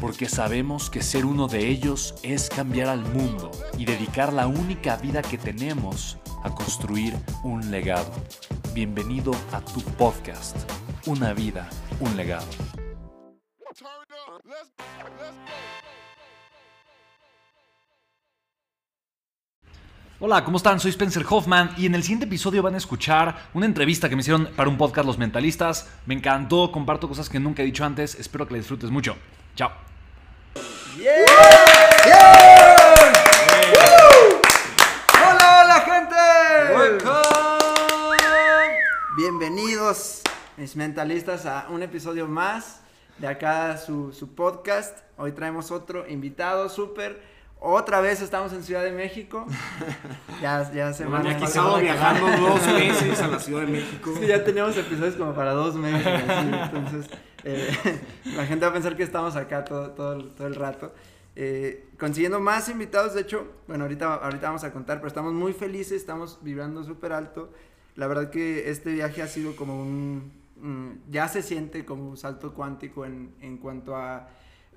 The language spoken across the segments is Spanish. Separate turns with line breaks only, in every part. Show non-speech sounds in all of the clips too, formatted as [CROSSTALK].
porque sabemos que ser uno de ellos es cambiar al mundo y dedicar la única vida que tenemos a construir un legado. Bienvenido a tu podcast, Una vida, un legado. Hola, ¿cómo están? Soy Spencer Hoffman y en el siguiente episodio van a escuchar una entrevista que me hicieron para un podcast Los Mentalistas. Me encantó, comparto cosas que nunca he dicho antes, espero que la disfrutes mucho. Chao.
Hola, hola gente. Bienvenidos, mis mentalistas, a un episodio más de acá su, su podcast. Hoy traemos otro invitado súper. Otra vez estamos en Ciudad de México. [LAUGHS] Ya, ya se van
aquí estamos viajando dos meses a la Ciudad de [LAUGHS] México.
Sí, ya teníamos episodios como para dos meses. entonces, eh, [LAUGHS] la gente va a pensar que estamos acá todo, todo, todo el rato. Eh, consiguiendo más invitados, de hecho, bueno, ahorita, ahorita vamos a contar, pero estamos muy felices, estamos vibrando súper alto. La verdad que este viaje ha sido como un... ya se siente como un salto cuántico en, en cuanto a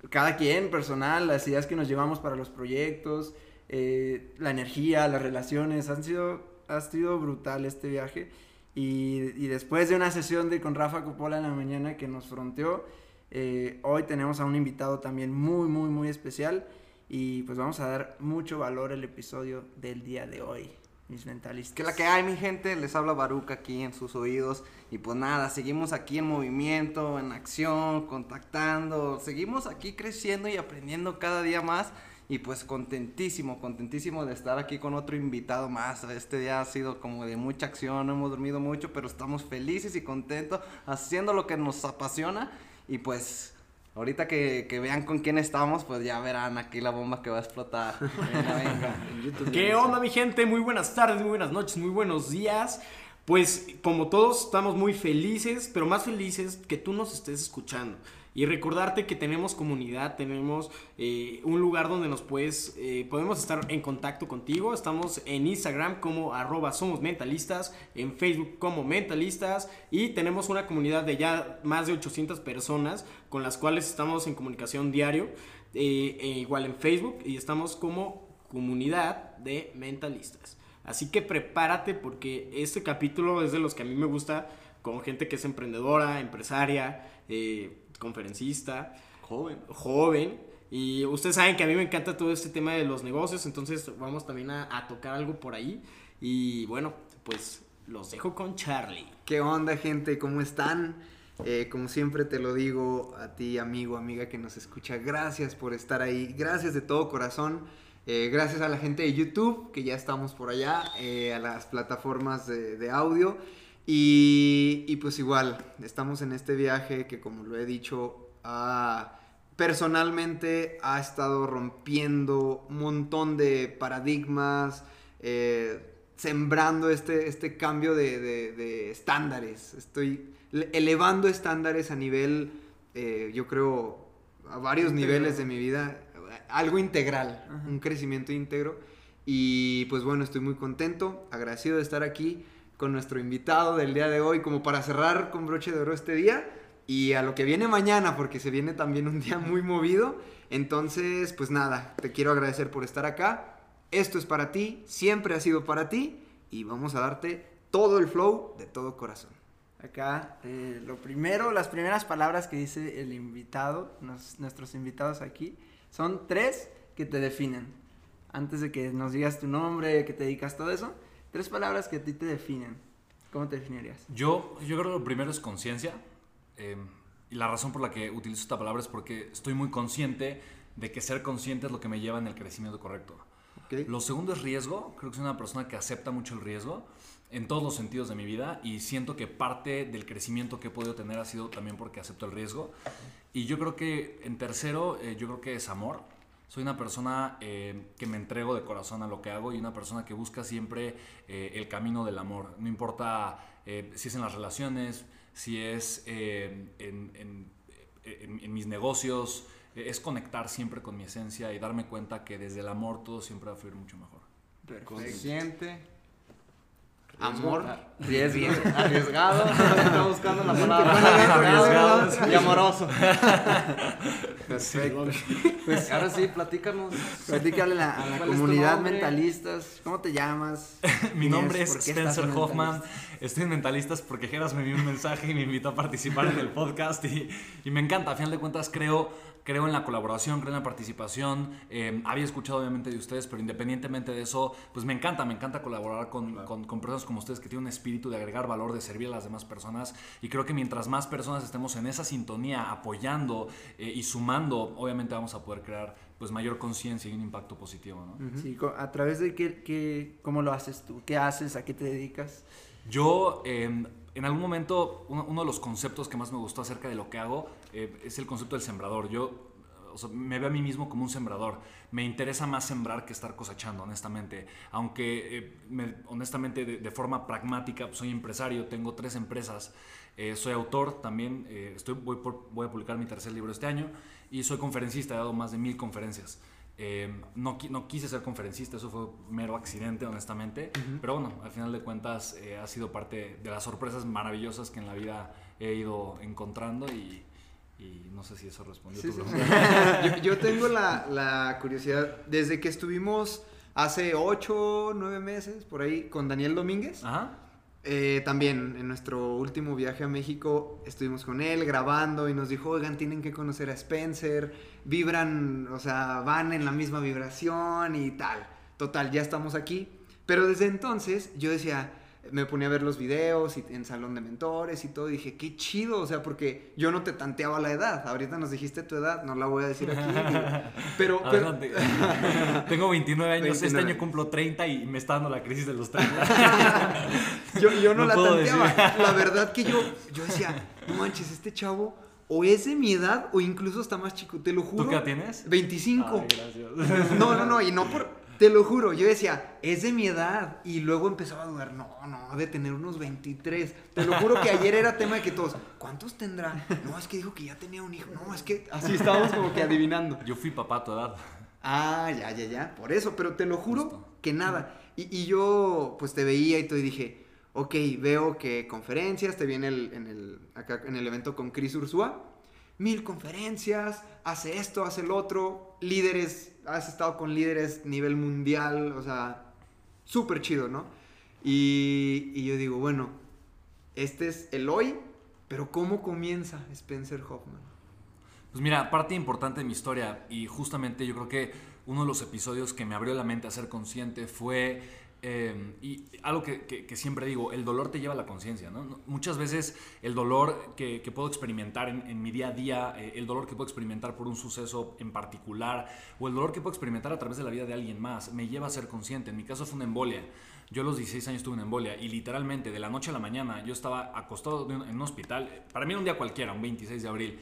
cada quien personal, las ideas que nos llevamos para los proyectos, eh, la energía, las relaciones, han sido, ha sido brutal este viaje. Y, y después de una sesión de con Rafa Coppola en la mañana que nos fronteó, eh, hoy tenemos a un invitado también muy, muy, muy especial. Y pues vamos a dar mucho valor al episodio del día de hoy, mis mentalistas.
Que la que hay, mi gente, les habla Baruca aquí en sus oídos. Y pues nada, seguimos aquí en movimiento, en acción, contactando. Seguimos aquí creciendo y aprendiendo cada día más. Y pues contentísimo, contentísimo de estar aquí con otro invitado más. Este día ha sido como de mucha acción, no hemos dormido mucho, pero estamos felices y contentos haciendo lo que nos apasiona. Y pues ahorita que, que vean con quién estamos, pues ya verán aquí la bomba que va a explotar. [LAUGHS] Venga, venga.
¿Qué onda, mi gente? Muy buenas tardes, muy buenas noches, muy buenos días. Pues como todos estamos muy felices, pero más felices que tú nos estés escuchando. Y recordarte que tenemos comunidad, tenemos eh, un lugar donde nos puedes, eh, podemos estar en contacto contigo. Estamos en Instagram como arroba somos mentalistas, en Facebook como mentalistas y tenemos una comunidad de ya más de 800 personas con las cuales estamos en comunicación diario, eh, e igual en Facebook y estamos como comunidad de mentalistas. Así que prepárate porque este capítulo es de los que a mí me gusta con gente que es emprendedora, empresaria, conferencista,
Joven.
joven. Y ustedes saben que a mí me encanta todo este tema de los negocios, entonces vamos también a, a tocar algo por ahí. Y bueno, pues los dejo con Charlie.
¿Qué onda, gente? ¿Cómo están? Eh, como siempre te lo digo a ti, amigo, amiga que nos escucha, gracias por estar ahí, gracias de todo corazón, Eh, gracias a la gente de YouTube, que ya estamos por allá, eh, a las plataformas de, de audio, y, y pues igual, estamos en este viaje que como lo he dicho, personalmente ha estado rompiendo un montón de paradigmas, eh, sembrando este, este cambio de, de- de estándares. Estoy le- elevando estándares a nivel, eh, yo creo, a varios niveles de mi vida, algo integral, un crecimiento íntegro. Y pues bueno, estoy muy contento, agradecido de estar aquí con nuestro invitado del día de hoy, como para cerrar con broche de oro este día y a lo que viene mañana, porque se viene también un día muy movido. Entonces, pues nada, te quiero agradecer por estar acá. Esto es para ti, siempre ha sido para ti y vamos a darte todo el flow de todo corazón. Acá, eh, lo primero, las primeras palabras que dice el invitado, nuestros invitados aquí, son tres que te definen. antes de que nos digas tu nombre, que te dedicas todo eso, tres palabras que a ti te definen. ¿Cómo te definirías?
Yo, yo creo que lo primero es conciencia. eh, y la razón por la que utilizo esta palabra es porque estoy muy consciente de que ser consciente es lo que me lleva en el crecimiento correcto.
Ok.
Lo segundo es riesgo. Creo que soy una persona que acepta mucho el riesgo en todos los sentidos de mi vida y siento que parte del crecimiento que he podido tener ha sido también porque acepto el riesgo. Y yo creo que en tercero, eh, yo creo que es amor. Soy una persona eh, que me entrego de corazón a lo que hago y una persona que busca siempre eh, el camino del amor. No importa eh, si es en las relaciones, si es eh, en, en- en- en mis negocios, eh, es conectar siempre con mi esencia y darme cuenta que desde el amor todo siempre va a fluir mucho mejor.
Perfecto.
Consciente.
Amor,
Riesgo. [LAUGHS]
riesgo.
Arriesgado. Está buscando la palabra.
Arriesgado.
Arriesgado y amoroso. [LAUGHS]
Perfecto.
Pues ahora sí, platícanos.
Platícale a la, a la
¿Cuál es tu
comunidad mentalistas. ¿Cómo te llamas? [LAUGHS]
Mi
¿Quién
nombre es
¿Por qué estás
Spencer
en
Hoffman. Estoy en Mentalistas porque Geras me envió un mensaje y me invitó a participar en el podcast y, y me encanta. A final de cuentas creo, creo en la colaboración, creo en la participación. Eh, había escuchado obviamente de ustedes, pero independientemente de eso, pues me encanta, me encanta colaborar con, con- con personas como ustedes que tienen un espíritu de agregar valor, de servir a las demás personas. Y creo que mientras más personas estemos en esa sintonía, apoyando eh, y sumando, obviamente vamos a poder crear pues mayor conciencia y un impacto positivo. ¿no?
Sí, a través de qué, qué, cómo lo haces tú, qué haces, a qué te dedicas.
Yo, eh, en algún momento, uno, uno de los conceptos que más me gustó acerca de lo que hago eh, es el concepto del sembrador. Yo o sea, me veo a mí mismo como un sembrador. Me interesa más sembrar que estar cosechando, honestamente. Aunque, eh, me- honestamente, de, de forma pragmática, pues, soy empresario, tengo tres empresas. eh, soy autor también, eh, estoy, voy, por- voy a publicar mi tercer libro este año y soy conferencista, he dado más de mil conferencias. Eh, no, no quise ser conferencista, eso fue mero accidente, honestamente. Pero bueno, al final de cuentas eh, ha sido parte de las sorpresas maravillosas que en la vida he ido encontrando y, y no sé si eso respondió a
Sí,
tu
sí,
pregunta.
sí. [LAUGHS] yo, yo tengo la, la curiosidad, desde que estuvimos hace 8, 9 meses por ahí con Daniel Domínguez,
Ajá.
eh, también en nuestro último viaje a México estuvimos con él grabando y nos dijo, oigan, tienen que conocer a Spencer, vibran, o sea, van en la misma vibración y tal. Total, ya estamos aquí. Pero desde entonces yo decía, me ponía a ver los videos y en salón de mentores y todo, y dije, qué chido, o sea, porque yo no te tanteaba la edad. Ahorita nos dijiste tu edad, no la voy a decir aquí. [LAUGHS] pero. [LAUGHS]
Tengo 29 años, este
29.
año cumplo 30 y me está dando la crisis de los 30. [LAUGHS]
Yo, yo no,
No
la tanteaba.
decir.
La verdad que yo, yo decía, no manches, este chavo o es de mi edad o incluso está más chico, te lo juro.
¿Tú qué tienes?
25.
Ay, gracias.
No, no, no, y no por... Te lo juro, yo decía, es de mi edad. Y luego empezaba a dudar, no, no, de tener unos 23. Te lo juro que ayer era tema de que todos, ¿cuántos tendrá? No, es que dijo que ya tenía un hijo. No, es que así estábamos como que adivinando.
Yo fui papá a tu edad.
Ah, ya, ya, ya, por eso, pero te lo juro
Justo.
que nada. Y, y yo, pues te veía y y dije, ok, veo que conferencias, te vi en el, en el, acá en el evento con Chris Ursúa, mil conferencias, hace esto, hace el otro, líderes, has estado con líderes nivel mundial, o sea, súper chido, ¿no? Y, y yo digo, bueno, este es el hoy, pero ¿cómo comienza Spencer Hoffman?
Pues mira, parte importante de mi historia y justamente yo creo que uno de los episodios que me abrió la mente a ser consciente fue, eh, y algo que, que- que siempre digo, el dolor te lleva a la conciencia, ¿no? Muchas veces el dolor que, que puedo experimentar en, en mi día a día, eh, el dolor que puedo experimentar por un suceso en particular, o el dolor que puedo experimentar a través de la vida de alguien más, me lleva a ser consciente. En mi caso fue una embolia. Yo a los 16 años tuve una embolia y literalmente de la noche a la mañana yo estaba acostado en un hospital, para mí era un día cualquiera, un 26 de abril,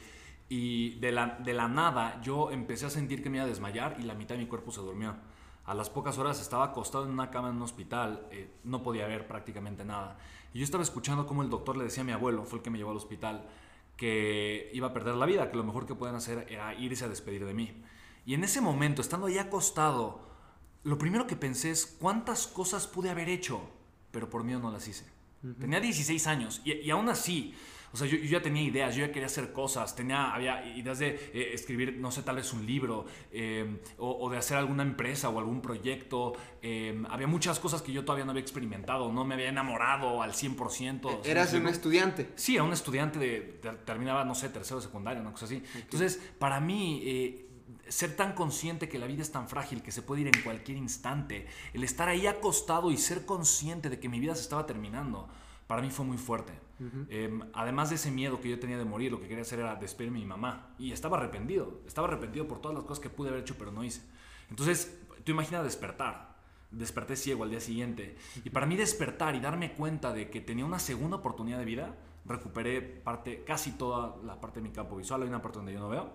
y de la, de la nada yo empecé a sentir que me iba a desmayar y la mitad de mi cuerpo se durmió. A las pocas horas estaba acostado en una cama en un hospital, eh, no podía ver prácticamente nada. Y yo estaba escuchando cómo el doctor le decía a mi abuelo, fue el que me llevó al hospital, que iba a perder la vida, que lo mejor que pueden hacer era irse a despedir de mí. Y en ese momento, estando ahí acostado, lo primero que pensé es cuántas cosas pude haber hecho, pero por miedo no las hice. Tenía 16 años y, y aún así, o sea, yo, yo ya tenía ideas, yo ya quería hacer cosas, tenía, había ideas de eh, escribir, no sé, tal vez un libro eh, o, o de hacer alguna empresa o algún proyecto. eh, había muchas cosas que yo todavía no había experimentado, no me había enamorado al 100%. ¿sí me
Eras un estudiante.
Sí, era un estudiante de, de- terminaba, no sé, tercero de secundaria, una cosa así. Entonces, para mí, eh, ser tan consciente que la vida es tan frágil, que se puede ir en cualquier instante, el estar ahí acostado y ser consciente de que mi vida se estaba terminando, para mí fue muy fuerte. Em, además de ese miedo que yo tenía de morir, lo que quería hacer era despedirme de mi mamá. Y estaba arrepentido, estaba arrepentido por todas las cosas que pude haber hecho, pero no hice. Entonces, tú imaginas despertar. Desperté ciego al día siguiente. Y para mí despertar y darme cuenta de que tenía una segunda oportunidad de vida, recuperé parte, casi toda la parte de mi campo visual. Hay una parte donde yo no veo.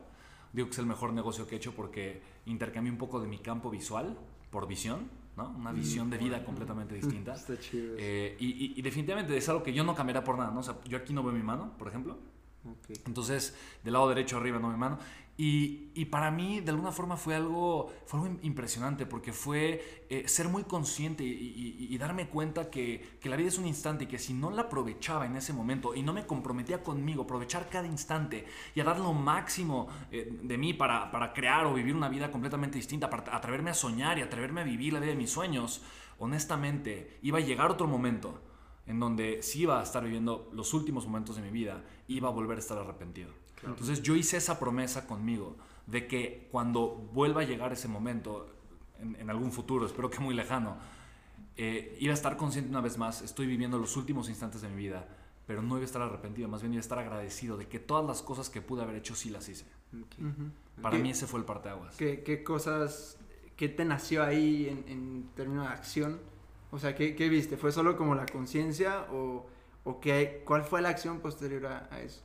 Digo que es el mejor negocio que he hecho porque intercambié un poco de mi campo visual por visión, ¿no? Una visión de vida completamente [LAUGHS] distinta.
Está chido.
Eh, y, y, definitivamente es algo que yo no cambiaría por nada, ¿no? O sea, yo aquí no veo mi mano, por ejemplo.
Okay.
Entonces, del lado derecho arriba no mi mano. Y, para mí, de alguna forma, fue algo, impresionante porque fue eh, ser muy consciente y, darme cuenta que, la vida es un instante y que si no la aprovechaba en ese momento y no me comprometía conmigo, aprovechar cada instante y a dar lo máximo eh, de mí para, para, crear o vivir una vida completamente distinta, para atreverme a soñar y atreverme a vivir la vida de mis sueños, honestamente, iba a llegar otro momento en donde sí iba a estar viviendo los últimos momentos de mi vida, iba a volver a estar arrepentido. Entonces yo hice esa promesa conmigo de que cuando vuelva a llegar ese momento, en, algún futuro, espero que muy lejano, eh, iba a estar consciente una vez más, estoy viviendo los últimos instantes de mi vida, pero no iba a estar arrepentido, más bien iba a estar agradecido de que todas las cosas que pude haber hecho sí las hice. Para mí ese fue el parteaguas.
¿Qué, qué cosas, qué te nació ahí en, en términos de acción? O sea, ¿qué, qué viste? ¿Fue solo como la conciencia o, o qué, cuál fue la acción posterior a, a eso?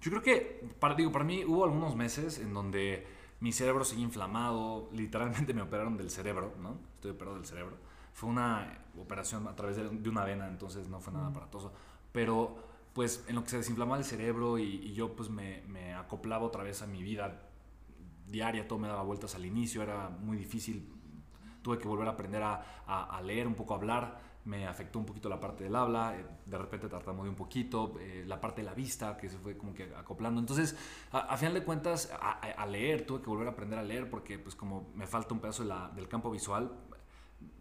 Yo creo que, para, digo, para mí hubo algunos meses en donde mi cerebro seguía inflamado, literalmente me operaron del cerebro, ¿no? Estoy operado del cerebro. Fue una operación a través de, una vena, entonces no fue nada aparatoso. Pero, pues, en lo que se desinflamaba el cerebro y, y yo, pues, me, me, acoplaba otra vez a mi vida diaria, todo me daba vueltas al inicio, era muy difícil. Tuve que volver a aprender a, a, a leer, un poco a hablar me afectó un poquito la parte del habla, eh, de repente tartamudeé un poquito, eh, la parte de la vista que se fue como que acoplando. Entonces, a, final de cuentas, a, leer, tuve que volver a aprender a leer porque pues como me falta un pedazo de la, del campo visual,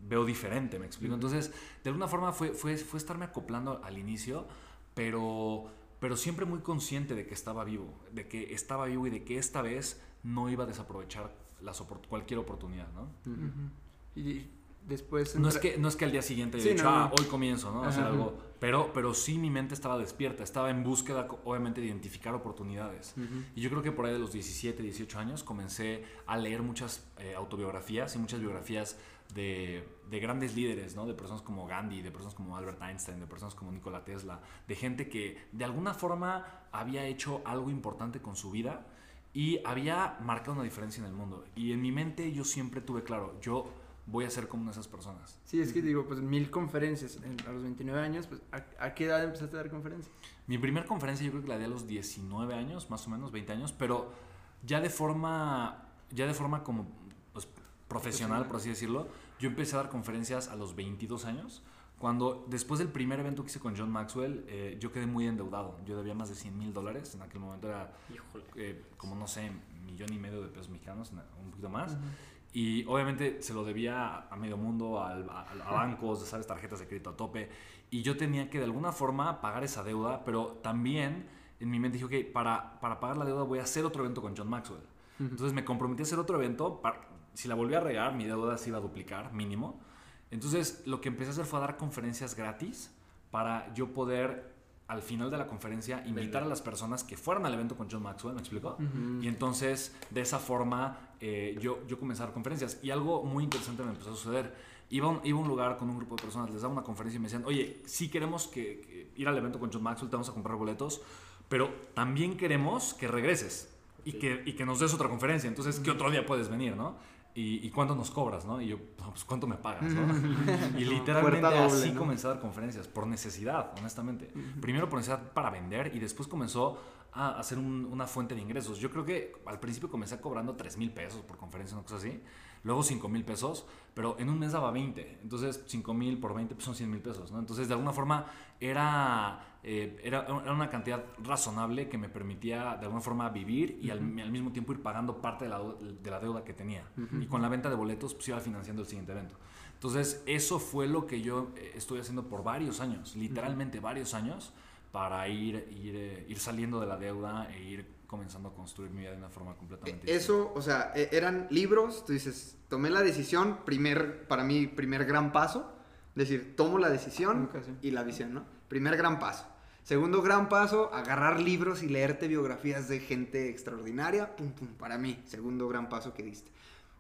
veo diferente, me explico. Entonces, de alguna forma fue, fue, fue estarme acoplando al inicio, pero, pero siempre muy consciente de que estaba vivo, de que estaba vivo y de que esta vez no iba a desaprovechar las cualquier oportunidad, ¿no?
Y después...
No es, que, no es que al día siguiente sí, dicho, ah, hoy comienzo, ¿no? hacer algo. Pero, pero sí mi mente estaba despierta, estaba en búsqueda, obviamente, de identificar oportunidades. Y yo creo que por ahí de los 17, 18 años comencé a leer muchas eh, autobiografías y muchas biografías de, de, grandes líderes, ¿no? De personas como Gandhi, de personas como Albert Einstein, de personas como Nikola Tesla, de gente que de alguna forma había hecho algo importante con su vida y había marcado una diferencia en el mundo. Y en mi mente yo siempre tuve claro, yo voy a ser como esas personas.
Sí, es que digo, pues mil conferencias a los 29 años, pues ¿a, qué edad empezaste a dar conferencias?
Mi primera conferencia yo creo que la di a los 19 años, más o menos, 20 años, pero ya de forma, ya de forma como pues, profesional, por así decirlo, yo empecé a dar conferencias a los 22 años. Cuando después del primer evento que hice con John Maxwell, eh, yo quedé muy endeudado. Yo debía más de 100 mil dólares. En aquel momento era eh, como, no sé, millón y medio de pesos mexicanos, un poquito más. Y obviamente se lo debía a medio mundo, a, a, bancos, ¿sabes? tarjetas de crédito a tope. Y yo tenía que de alguna forma pagar esa deuda, pero también en mi mente dije, ok, para, para pagar la deuda voy a hacer otro evento con John Maxwell. Entonces me comprometí a hacer otro evento. Para, si la volví a regar, mi deuda se iba a duplicar, mínimo. Entonces lo que empecé a hacer fue a dar conferencias gratis para yo poder al final de la conferencia invitar a las personas que fueran al evento con John Maxwell, ¿me explico? Y entonces de esa forma eh, yo, yo comencé a dar conferencias y algo muy interesante me empezó a suceder. Iba a un, iba un lugar con un grupo de personas, les daba una conferencia y me decían, oye, sí queremos que, ir al evento con John Maxwell, te vamos a comprar boletos, pero también queremos que regreses y, que, y que nos des otra conferencia. Entonces, ¿qué otro día puedes venir, no? ¿Y, cuánto nos cobras, no? Y yo, pues, ¿cuánto me pagas, no? [LAUGHS] y literalmente así comencé a dar conferencias, por necesidad, honestamente. Primero por necesidad para vender y después comenzó a hacer una fuente de ingresos. Yo creo que al principio comencé cobrando 3 mil pesos por conferencia, una cosa así. Luego 5 mil pesos, pero en un mes daba 20. Entonces 5 mil por 20 pues son 100 mil pesos, ¿no? Entonces de alguna forma era, eh, era, era, una cantidad razonable que me permitía de alguna forma vivir y al, al mismo tiempo ir pagando parte de la, de la deuda que tenía. Y con la venta de boletos pues iba financiando el siguiente evento. Entonces eso fue lo que yo eh, estoy haciendo por varios años, literalmente varios años para ir, ir, eh, ir, saliendo de la deuda e ir comenzando a construir mi vida de una forma completamente
Eh, Eso, o sea, e- eran libros, tú dices, tomé la decisión, primer, para mí, primer gran paso, es decir, tomo la decisión y la visión, ¿no? Primer gran paso. Segundo gran paso, agarrar libros y leerte biografías de gente extraordinaria, pum, pum, para mí, segundo gran paso que diste.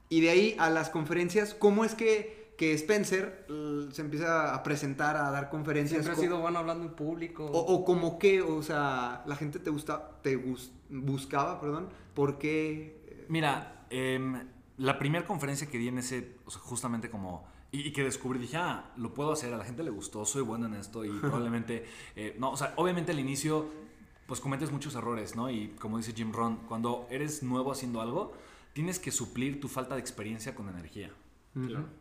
Y de ahí a las conferencias, ¿cómo es que, que Spencer se empieza a presentar, a dar conferencias?
Siempre ha sido bueno hablando en público.
o, o como que, o sea, la gente te gusta, te gus- buscaba, perdón, ¿por qué? eh,
Mira, em, la primera conferencia que di en ese, o sea, justamente como, y, y que descubrí, dije, ah, lo puedo hacer, a la gente le gustó, soy bueno en esto y [LAUGHS] probablemente, eh, no, o sea, obviamente al inicio, pues cometes muchos errores, ¿no? Y como dice Jim Ron, cuando eres nuevo haciendo algo, tienes que suplir tu falta de experiencia con energía.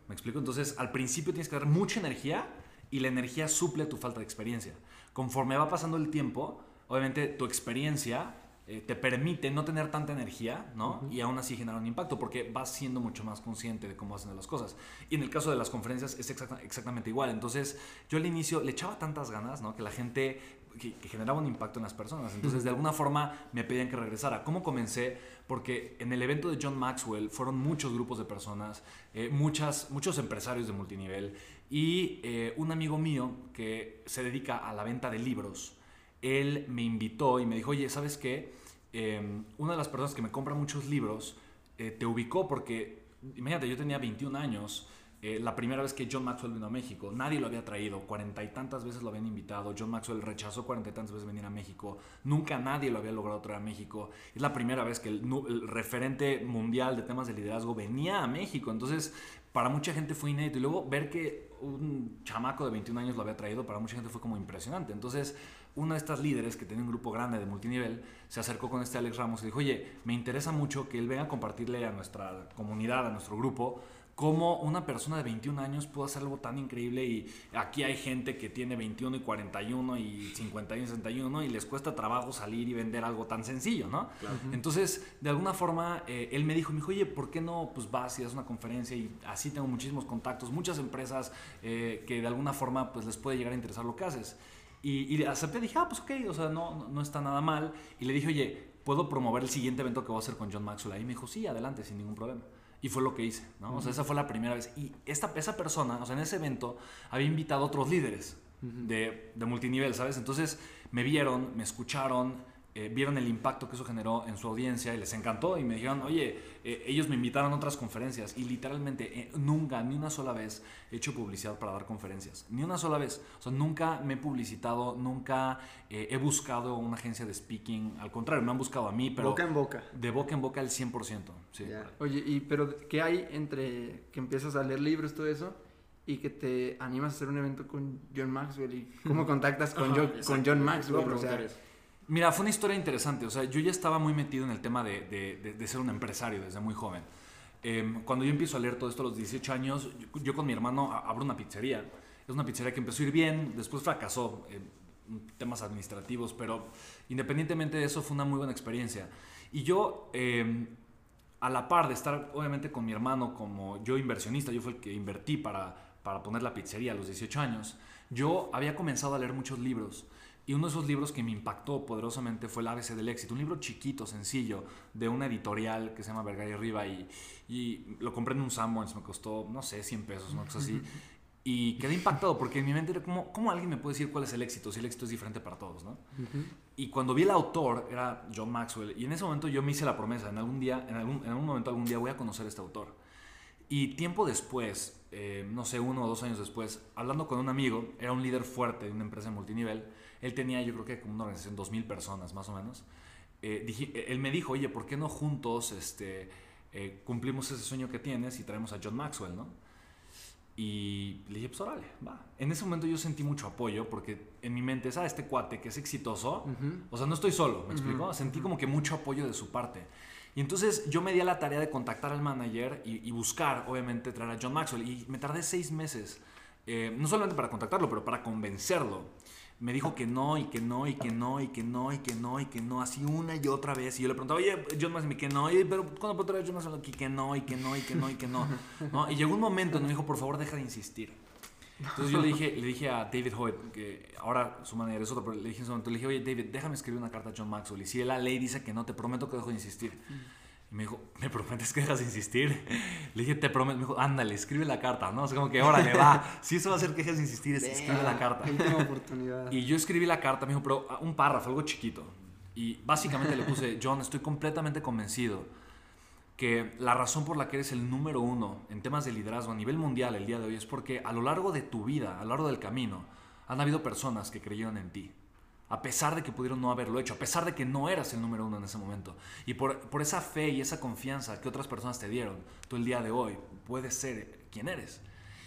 ¿Me explico? Entonces, al principio tienes que dar mucha energía y la energía suple tu falta de experiencia. Conforme va pasando el tiempo, obviamente tu experiencia eh, te permite no tener tanta energía, ¿no? Y aún así generar un impacto porque vas siendo mucho más consciente de cómo hacen las cosas. Y en el caso de las conferencias es exacta- exactamente igual. Entonces, yo al inicio le echaba tantas ganas, ¿no? Que la gente, que, que generaba un impacto en las personas. Entonces, de alguna forma me pedían que regresara. ¿Cómo comencé? Porque en el evento de John Maxwell fueron muchos grupos de personas, eh, muchas, muchos empresarios de multinivel y eh, un amigo mío que se dedica a la venta de libros, él me invitó y me dijo, oye, ¿sabes qué? Eh, una de las personas que me compra muchos libros eh, te ubicó porque, imagínate, yo tenía 21 años. Eh, la primera vez que John Maxwell vino a México, nadie lo había traído, cuarenta y tantas veces lo habían invitado, John Maxwell rechazó cuarenta y tantas veces venir a México, nunca nadie lo había logrado traer a México, es la primera vez que el, el referente mundial de temas de liderazgo venía a México, entonces para mucha gente fue inédito y luego ver que un chamaco de 21 años lo había traído, para mucha gente fue como impresionante, entonces una de estas líderes que tenía un grupo grande de multinivel se acercó con este Alex Ramos y dijo, oye, me interesa mucho que él venga a compartirle a nuestra comunidad, a nuestro grupo, cómo una persona de 21 años puede hacer algo tan increíble y aquí hay gente que tiene 21 y 41 y 51 y 61 y les cuesta trabajo salir y vender algo tan sencillo, ¿no? Entonces, de alguna forma, eh, él me dijo, me dijo, oye, ¿por qué no pues vas y das una conferencia? Y así tengo muchísimos contactos, muchas empresas eh, que de alguna forma pues les puede llegar a interesar lo que haces. Y, y acepté, dije, ah, pues ok, o sea, no, no, no está nada mal. Y le dije, oye, ¿puedo promover el siguiente evento que voy a hacer con John Maxwell? Ahí me dijo, sí, adelante, sin ningún problema. Y fue lo que hice, ¿no? O sea, esa fue la primera vez. Y esta, esa persona, o sea, en ese evento, había invitado a otros líderes de, de multinivel, ¿sabes? Entonces me vieron, me escucharon, eh, vieron el impacto que eso generó en su audiencia y les encantó y me dijeron, oye, eh, ellos me invitaron a otras conferencias y literalmente eh, nunca, ni una sola vez he hecho publicidad para dar conferencias, ni una sola vez. O sea, nunca me he publicitado, nunca eh, he buscado una agencia de speaking, al contrario, me han buscado a mí, pero
boca en boca.
de boca en boca el 100%. Sí.
Oye, y pero ¿qué hay entre que empiezas a leer libros, todo eso, y que te animas a hacer un evento con John Maxwell? ¿Y cómo [LAUGHS] contactas con,
Ajá,
John, con John Maxwell? O sea.
Mira, fue una historia interesante. O sea, yo ya estaba muy metido en el tema de, de- de- de ser un empresario desde muy joven. Em, cuando yo empiezo a leer todo esto a los 18 años, yo, yo con mi hermano abro una pizzería. Es una pizzería que empezó a ir bien, después fracasó en temas administrativos, pero independientemente de eso fue una muy buena experiencia. Y yo, em, a la par de estar obviamente con mi hermano como yo inversionista, yo fui el que invertí para, para poner la pizzería a los 18 años, yo había comenzado a leer muchos libros. Y uno de esos libros que me impactó poderosamente fue El ABC del éxito, un libro chiquito, sencillo, de una editorial que se llama Vergara y Riva y, y lo compré en un Sanborns, me costó, no sé, 100 pesos, una cosa así. Y quedé impactado porque en mi mente era como, ¿cómo alguien me puede decir cuál es el éxito si el éxito es diferente para todos, no? Y cuando vi el autor, era John Maxwell, y en ese momento yo me hice la promesa, en algún día, en algún, en algún momento, algún día voy a conocer a este autor. Y tiempo después, eh, no sé, uno o dos años después, hablando con un amigo, era un líder fuerte de una empresa multinivel, él tenía yo creo que como una organización, dos mil personas más o menos, eh, dije- él me dijo, oye, ¿por qué no juntos este, eh, cumplimos ese sueño que tienes y traemos a John Maxwell, ¿no? Y le dije, pues órale, va. En ese momento yo sentí mucho apoyo porque en mi mente es, ah, este cuate que es exitoso, o sea, no estoy solo, ¿me explico? Sentí como que mucho apoyo de su parte. Y entonces yo me di a la tarea de contactar al manager y, y buscar, obviamente, traer a John Maxwell. Y me tardé seis meses, eh, no solamente para contactarlo, pero para convencerlo. Me dijo que no, y que no, y que no, y que no, y que no, y que no, así una y otra vez. Y yo le preguntaba, oye, John Maxwell, y que no, oye, pero ¿cuándo puedo traer a John Maxwell aquí? Que no, y que no, y que no, y que no. ¿No? Y llegó un momento en que me dijo, por favor, deja de insistir. Entonces yo le dije, le dije a David Hoyt, que ahora su manera es otra, pero le dije en ese momento, le dije, oye David, déjame escribir una carta a John Maxwell. Y si la ley dice que no, te prometo que dejo de insistir. Y me dijo, ¿me prometes que dejas de insistir? Le dije, te prometo. Me dijo, ándale, escribe la carta, ¿no? O sea, como que, órale, va. [LAUGHS] Si eso va a hacer que dejes de insistir, es escribe la carta.
Oportunidad. [LAUGHS]
Y yo escribí la carta, me dijo, pero ah, un párrafo, algo chiquito. Y básicamente le puse, [LAUGHS] John, estoy completamente convencido que la razón por la que eres el número uno en temas de liderazgo a nivel mundial el día de hoy es porque a lo largo de tu vida, a lo largo del camino, han habido personas que creyeron en ti. A pesar de que pudieron no haberlo hecho, a pesar de que no eras el número uno en ese momento. Y por, por esa fe y esa confianza que otras personas te dieron, tú el día de hoy puedes ser quien eres.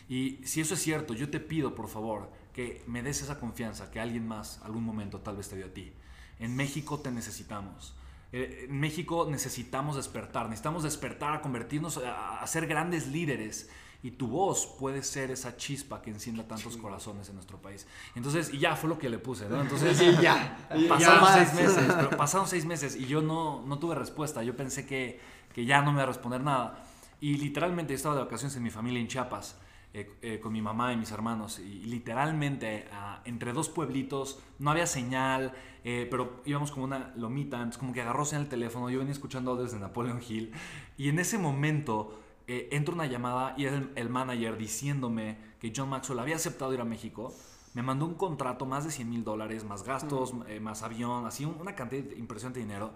Y si eso es cierto, yo te pido, por favor, que me des esa confianza que alguien más algún momento tal vez te dio a ti. En México te necesitamos. Eh, en México necesitamos despertar, necesitamos despertar a convertirnos, a, a ser grandes líderes. Y tu voz puede ser esa chispa que encienda tantos corazones en nuestro país. Entonces, y ya fue lo que le puse, ¿no? Entonces,
Y ya. y
pasaron
ya
seis meses, pero pasaron seis meses y yo no, no tuve respuesta. Yo pensé que, que ya no me iba a responder nada. Y literalmente yo estaba de vacaciones en mi familia en Chiapas, eh, eh, con mi mamá y mis hermanos. Y, literalmente ah, entre dos pueblitos, no había señal, eh, pero íbamos como una lomita, entonces como que agarró señal el teléfono. Yo venía escuchando desde Napoleon Hill. Y en ese momento eh, entra una llamada y es el, el manager diciéndome que John Maxwell había aceptado ir a México. Me mandó un contrato, más de 100 mil dólares, más gastos, eh, más avión, así un- una cantidad impresionante de dinero.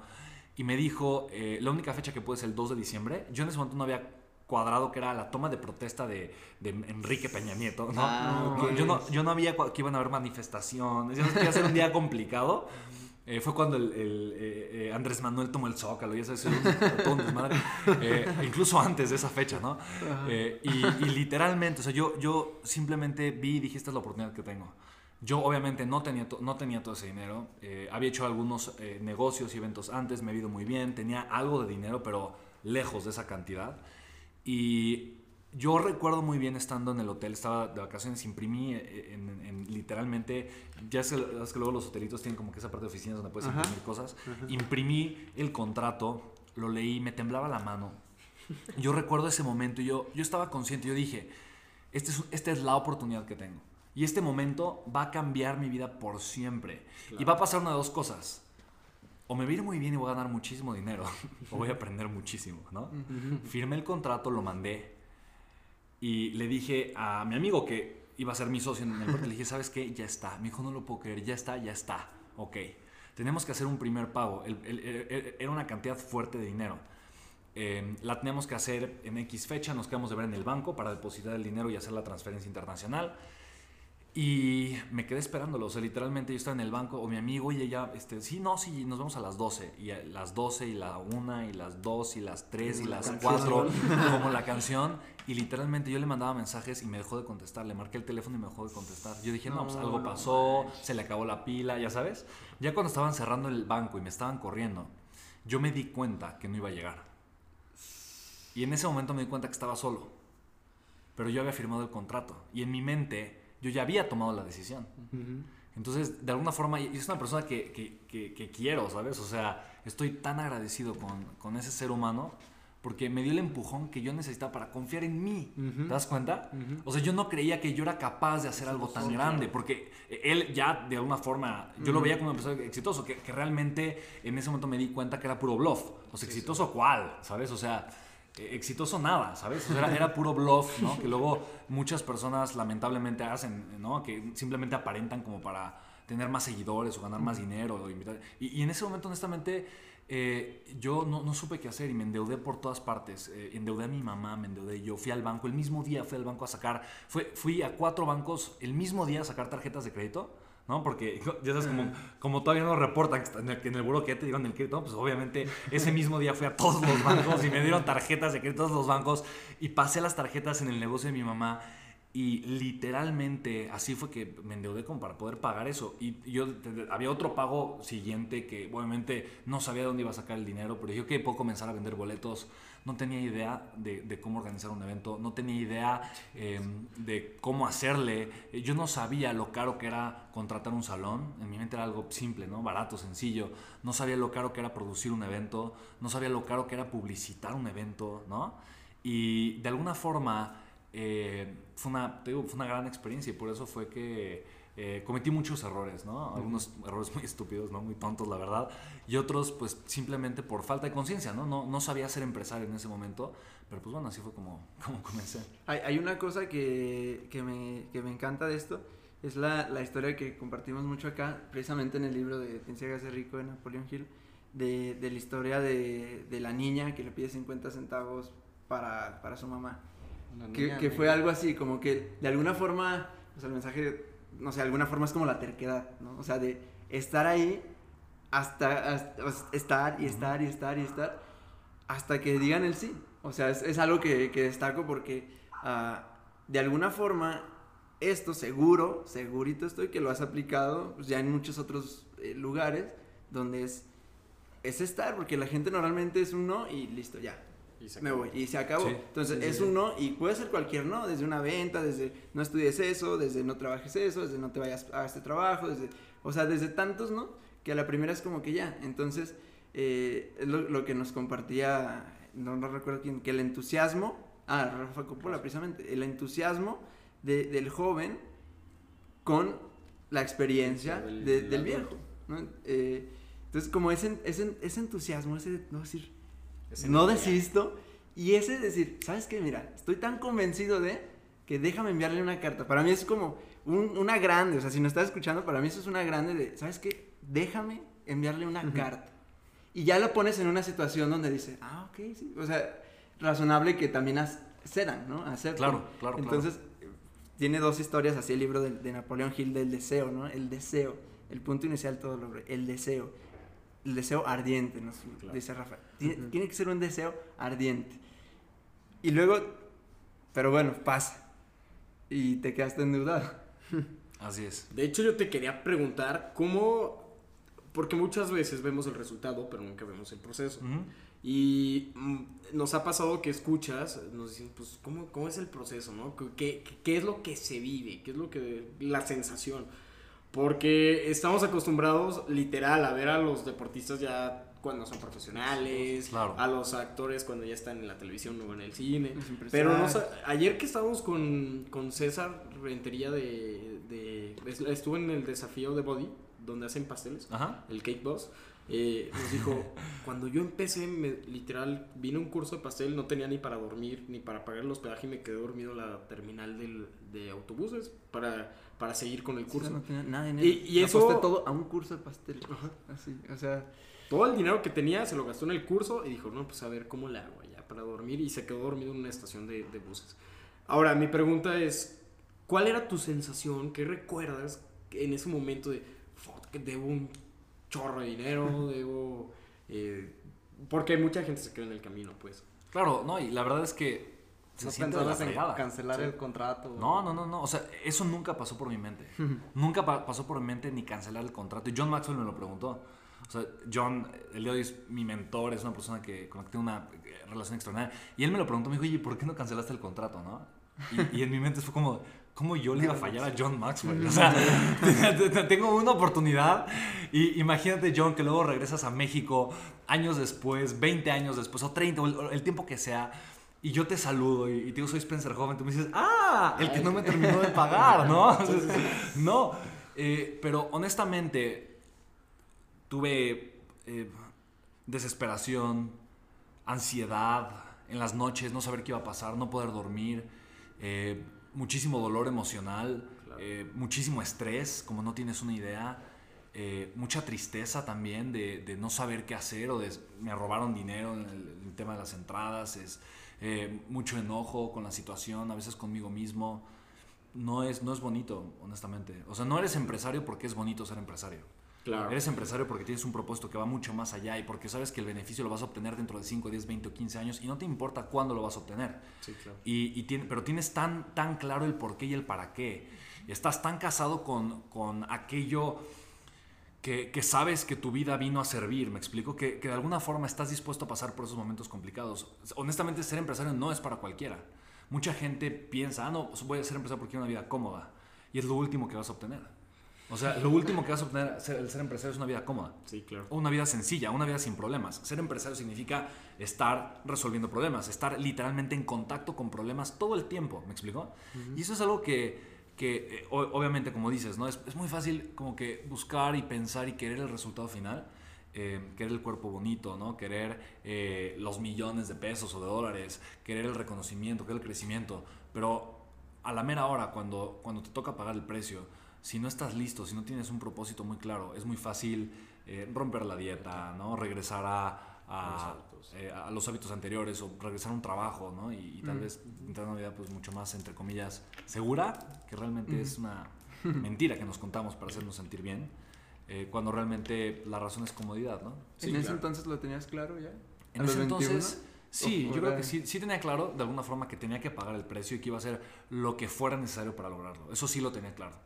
Y me dijo, eh, la única fecha que puede ser el 2 de diciembre. Yo en ese momento no había cuadrado que era la toma de protesta de, de Enrique Peña Nieto. ¿no?
Ah,
No,
ok.
yo, no, yo no había que iban a haber manifestaciones. Yo no quería ser un día complicado. [LAUGHS] Eh, fue cuando el, el, eh, eh, Andrés Manuel tomó el Zócalo, ya sabes, todo. [LAUGHS] Eh, incluso antes de esa fecha, ¿no? Eh, y, y literalmente, o sea, yo, yo simplemente vi y dije, esta es la oportunidad que tengo. Yo obviamente no tenía, to- no tenía todo ese dinero, eh, había hecho algunos negocios y eventos antes, me ha ido muy bien, tenía algo de dinero, pero lejos de esa cantidad. Y yo recuerdo muy bien estando en el hotel, estaba de vacaciones, imprimí eh, en, en- literalmente, ya es, que- es que luego los hotelitos tienen como que esa parte de oficinas donde puedes
Ajá.
imprimir cosas. Imprimí el contrato, lo leí, me temblaba la mano. Yo recuerdo ese momento y yo, yo estaba consciente, yo dije, este es, esta es la oportunidad que tengo. Y este momento va a cambiar mi vida por siempre. Y va a pasar una de dos cosas. O me va a ir muy bien y voy a ganar muchísimo dinero, [LAUGHS] o voy a aprender muchísimo, ¿no? Firmé el contrato, lo mandé y le dije a mi amigo que iba a ser mi socio en el proyecto, le dije, ¿sabes qué? Ya está. Me dijo, no lo puedo creer, ya está, ya está. Ok. Tenemos que hacer un primer pago. El- el- el- era una cantidad fuerte de dinero. Eh, la tenemos que hacer en X fecha, nos quedamos de ver en el banco para depositar el dinero y hacer la transferencia internacional. Y me quedé esperándolo, o sea, literalmente yo estaba en el banco, o mi amigo y ella, este, sí, no, sí, nos vemos a las 12, y a las 12 y la 1 y las 2 y las 3 y las
canción.
4, como la canción, y literalmente yo le mandaba mensajes y me dejó de contestar, le marqué el teléfono y me dejó de contestar. Yo dije, no, pues algo
no
pasó, se le acabó la pila, ya sabes. Ya cuando estaban cerrando el banco y me estaban corriendo, yo me di cuenta que no iba a llegar. Y en ese momento me di cuenta que estaba solo. Pero yo había firmado el contrato. Y en mi mente yo ya había tomado la decisión. Entonces, de alguna forma, y es una persona que, que- que- que quiero, ¿sabes? O sea, estoy tan agradecido con, con ese ser humano porque me dio el empujón que yo necesitaba para confiar en mí. ¿Te das cuenta? O sea, yo no creía que yo era capaz de hacer algo tan grande porque él ya, de alguna forma, yo lo veía como un empresario exitoso, que, que realmente en ese momento me di cuenta que era puro bluff. O sea, exitoso cuál, ¿sabes? O sea, exitoso nada, ¿sabes? Era, era puro bluff, ¿no? Que luego muchas personas lamentablemente hacen, ¿no? Que simplemente aparentan como para tener más seguidores o ganar más dinero. Y, en ese momento, honestamente, eh, yo no, supe qué hacer y me endeudé por todas partes. Eh, endeudé a mi mamá, me endeudé yo. Fui al banco, el mismo día fui al banco a sacar, fue, fui a cuatro bancos el mismo día a sacar tarjetas de crédito. ¿No? Porque [LAUGHS] ya sabes, como, como todavía no reportan que en el, en el buro que te dieron el crédito, pues obviamente ese mismo día fui a todos los bancos y me dieron tarjetas de crédito a todos los bancos y pasé las tarjetas en el negocio de mi mamá y literalmente así fue que me endeudé como para poder pagar eso. Y yo había otro pago siguiente que obviamente no sabía de dónde iba a sacar el dinero, pero yo que puedo comenzar a vender boletos. No tenía idea de, cómo organizar un evento, no tenía idea eh, de cómo hacerle. Yo no sabía lo caro que era contratar un salón. En mi mente era algo simple, ¿no? Barato, sencillo. No sabía lo caro que era producir un evento. No sabía lo caro que era publicitar un evento, ¿no? Y de alguna forma eh, fue, una, te digo, fue una gran experiencia y por eso fue que eh, cometí muchos errores, ¿no? Algunos errores muy estúpidos, ¿no? Muy tontos, la verdad. Y otros, pues, simplemente por falta de conciencia, ¿no? ¿no? No sabía ser empresario en ese momento, pero pues bueno, así fue como, [LAUGHS] como comencé.
Hay, hay una cosa que, que, me, que me encanta de esto, es la, la historia que compartimos mucho acá, precisamente en el libro de Piensa que hace rico de Napoleon Hill, de, de la historia de, de, la niña que le pide 50 centavos para, para su mamá. Que, que, fue algo así, como que de alguna forma, o sea, el mensaje, no sé, de alguna forma es como la terquedad, ¿no? O sea, de estar ahí hasta, hasta estar y estar y estar y estar hasta que digan el sí. O sea, es, es algo que, que, destaco porque uh, de alguna forma esto seguro, segurito estoy que lo has aplicado pues, ya en muchos otros eh, lugares donde es, es estar, porque la gente normalmente es un no y listo, ya. Me voy y se acabó. Sí. Entonces sí, es sí, un no y puede ser cualquier no, desde una venta, desde no estudies eso, desde no trabajes eso, desde no te vayas a este trabajo, desde, o sea, desde tantos no, que a la primera es como que ya. Entonces, eh, es lo, lo, que nos compartía, no, no recuerdo quién, que el entusiasmo, ah, Rafa Coppola precisamente, el entusiasmo de, del joven con la experiencia del, de, del viejo. ¿no? Eh, entonces, como ese, ese, ese, entusiasmo, ese no decir, ese no desisto, y ese decir, ¿sabes qué? Mira, estoy tan convencido de que déjame enviarle una carta. Para mí es como un, una grande, o sea, si no estás escuchando, para mí eso es una grande de, ¿sabes qué? Déjame enviarle una uh -huh. carta. Y ya lo pones en una situación donde dice, ah, ok, sí. O sea, razonable que también accedan, ¿no? Acepten.
Claro, claro.
Entonces,
claro
tiene dos historias así el libro de, de, Napoleón Hill del deseo, ¿no? El deseo, el punto inicial todo lo el deseo, el deseo ardiente, ¿no? Claro. Dice Rafa. Tiene, uh -huh. tiene, que ser un deseo ardiente. Y luego, pero bueno, pasa. Y te quedaste endeudado. [LAUGHS]
Así es.
De hecho, yo te quería preguntar cómo, porque muchas veces vemos el resultado, pero nunca vemos el proceso. Uh -huh. Y mm, nos ha pasado que escuchas, nos dicen, pues, ¿cómo, cómo es el proceso, no? ¿Qué, ¿Qué, es lo que se vive? ¿Qué es lo que, la sensación? Porque estamos acostumbrados, literal, a ver a los deportistas ya cuando son profesionales,
claro.
a los actores cuando ya están en la televisión o en el cine. Pero nos, ayer que estábamos con, con César Rentería de, de, Estuvo en el desafío de Body, donde hacen pasteles,
Ajá.
el Cake Boss. Eh, nos dijo, [LAUGHS] cuando yo empecé, me, literal, vine a un curso de pastel, no tenía ni para dormir, ni para pagar el hospedaje y me quedé dormido en la terminal del, de autobuses para, para seguir con el curso.
O sea, no tenía nada en
y, y eso
todo a un curso de pastel. Ajá. Así, o sea...
Todo el dinero que tenía se lo gastó en el curso y dijo, no, pues a ver cómo le hago allá para dormir y se quedó dormido en una estación de, de buses. Ahora, mi pregunta es, ¿cuál era tu sensación? ¿Qué recuerdas en ese momento de, que debo un chorro de dinero, debo... Eh, porque mucha gente se queda en el camino, pues.
Claro, no, y la verdad es que
se no siente la en cancelar sí. el contrato.
No, no, no, no, o sea, eso nunca pasó por mi mente. [LAUGHS] nunca pa pasó por mi mente ni cancelar el contrato. Y John Maxwell me lo preguntó. O sea, John, el día de hoy es mi mentor, es una persona que, con la que tengo una relación extraordinaria. Y él me lo preguntó, me dijo, oye, ¿por qué no cancelaste el contrato, no? Y, y en mi mente fue como, ¿Cómo yo le iba a fallar a [LAUGHS] John Maxwell? O sea, [LAUGHS] tengo una oportunidad y imagínate, John, que luego regresas a México años después, 20 años después o 30, o el, el tiempo que sea, y yo te saludo y, y, te digo, soy Spencer Joven, tú me dices, ah, el que no me terminó de pagar, ¿no? [LAUGHS] no, eh, pero honestamente tuve eh, desesperación, ansiedad en las noches, no saber qué iba a pasar, no poder dormir. Eh, muchísimo dolor emocional, claro. eh, muchísimo estrés, como no tienes una idea, eh, mucha tristeza también de, de, no saber qué hacer o de me robaron dinero en el, tema de las entradas, es eh, mucho enojo con la situación, a veces conmigo mismo. No es, no es bonito, honestamente. O sea, no eres empresario porque es bonito ser empresario.
Claro.
Eres empresario porque tienes un propósito que va mucho más allá y porque sabes que el beneficio lo vas a obtener dentro de 5, 10, 20 o 15 años y no te importa cuándo lo vas a obtener.
Sí, claro.
Y, y tiene, pero tienes tan, tan claro el por qué y el para qué. Estás tan casado con, con aquello que, que, sabes que tu vida vino a servir. Me explico que, que de alguna forma estás dispuesto a pasar por esos momentos complicados. Honestamente, ser empresario no es para cualquiera. Mucha gente piensa, ah, no, voy a ser empresario porque quiero una vida cómoda. Y es lo último que vas a obtener. O O sea, lo último que vas a obtener ser- el ser empresario es una vida cómoda.
Sí, claro.
Una vida sencilla, una vida sin problemas. Ser empresario significa estar resolviendo problemas, estar literalmente en contacto con problemas todo el tiempo, ¿me explico? Y eso es algo que, que, eh, obviamente, como dices, ¿no? Es, es muy fácil como que buscar y pensar y querer el resultado final, eh, querer el cuerpo bonito, ¿no? Querer eh, los millones de pesos o de dólares, querer el reconocimiento, querer el crecimiento, pero a la mera hora, cuando, cuando te toca pagar el precio, si no estás listo, si no tienes un propósito muy claro, es muy fácil romper la dieta, ¿no? Regresar a,
hábitos.
eh, a los hábitos anteriores o regresar a un trabajo, ¿no? Y, y tal
Mm.
vez entrar a una vida pues mucho más, entre comillas, segura, que realmente es una [LAUGHS] mentira que nos contamos para hacernos sentir bien, eh, cuando realmente la razón es comodidad, ¿no?
Sí,
¿En ese
claro.
entonces lo tenías claro ya?
En
¿A los
ese
21?
entonces, sí,
¿O
yo creo que sí, sí tenía claro de alguna forma que tenía que pagar el precio y que iba a hacer lo que fuera necesario para lograrlo. Eso sí lo tenía claro.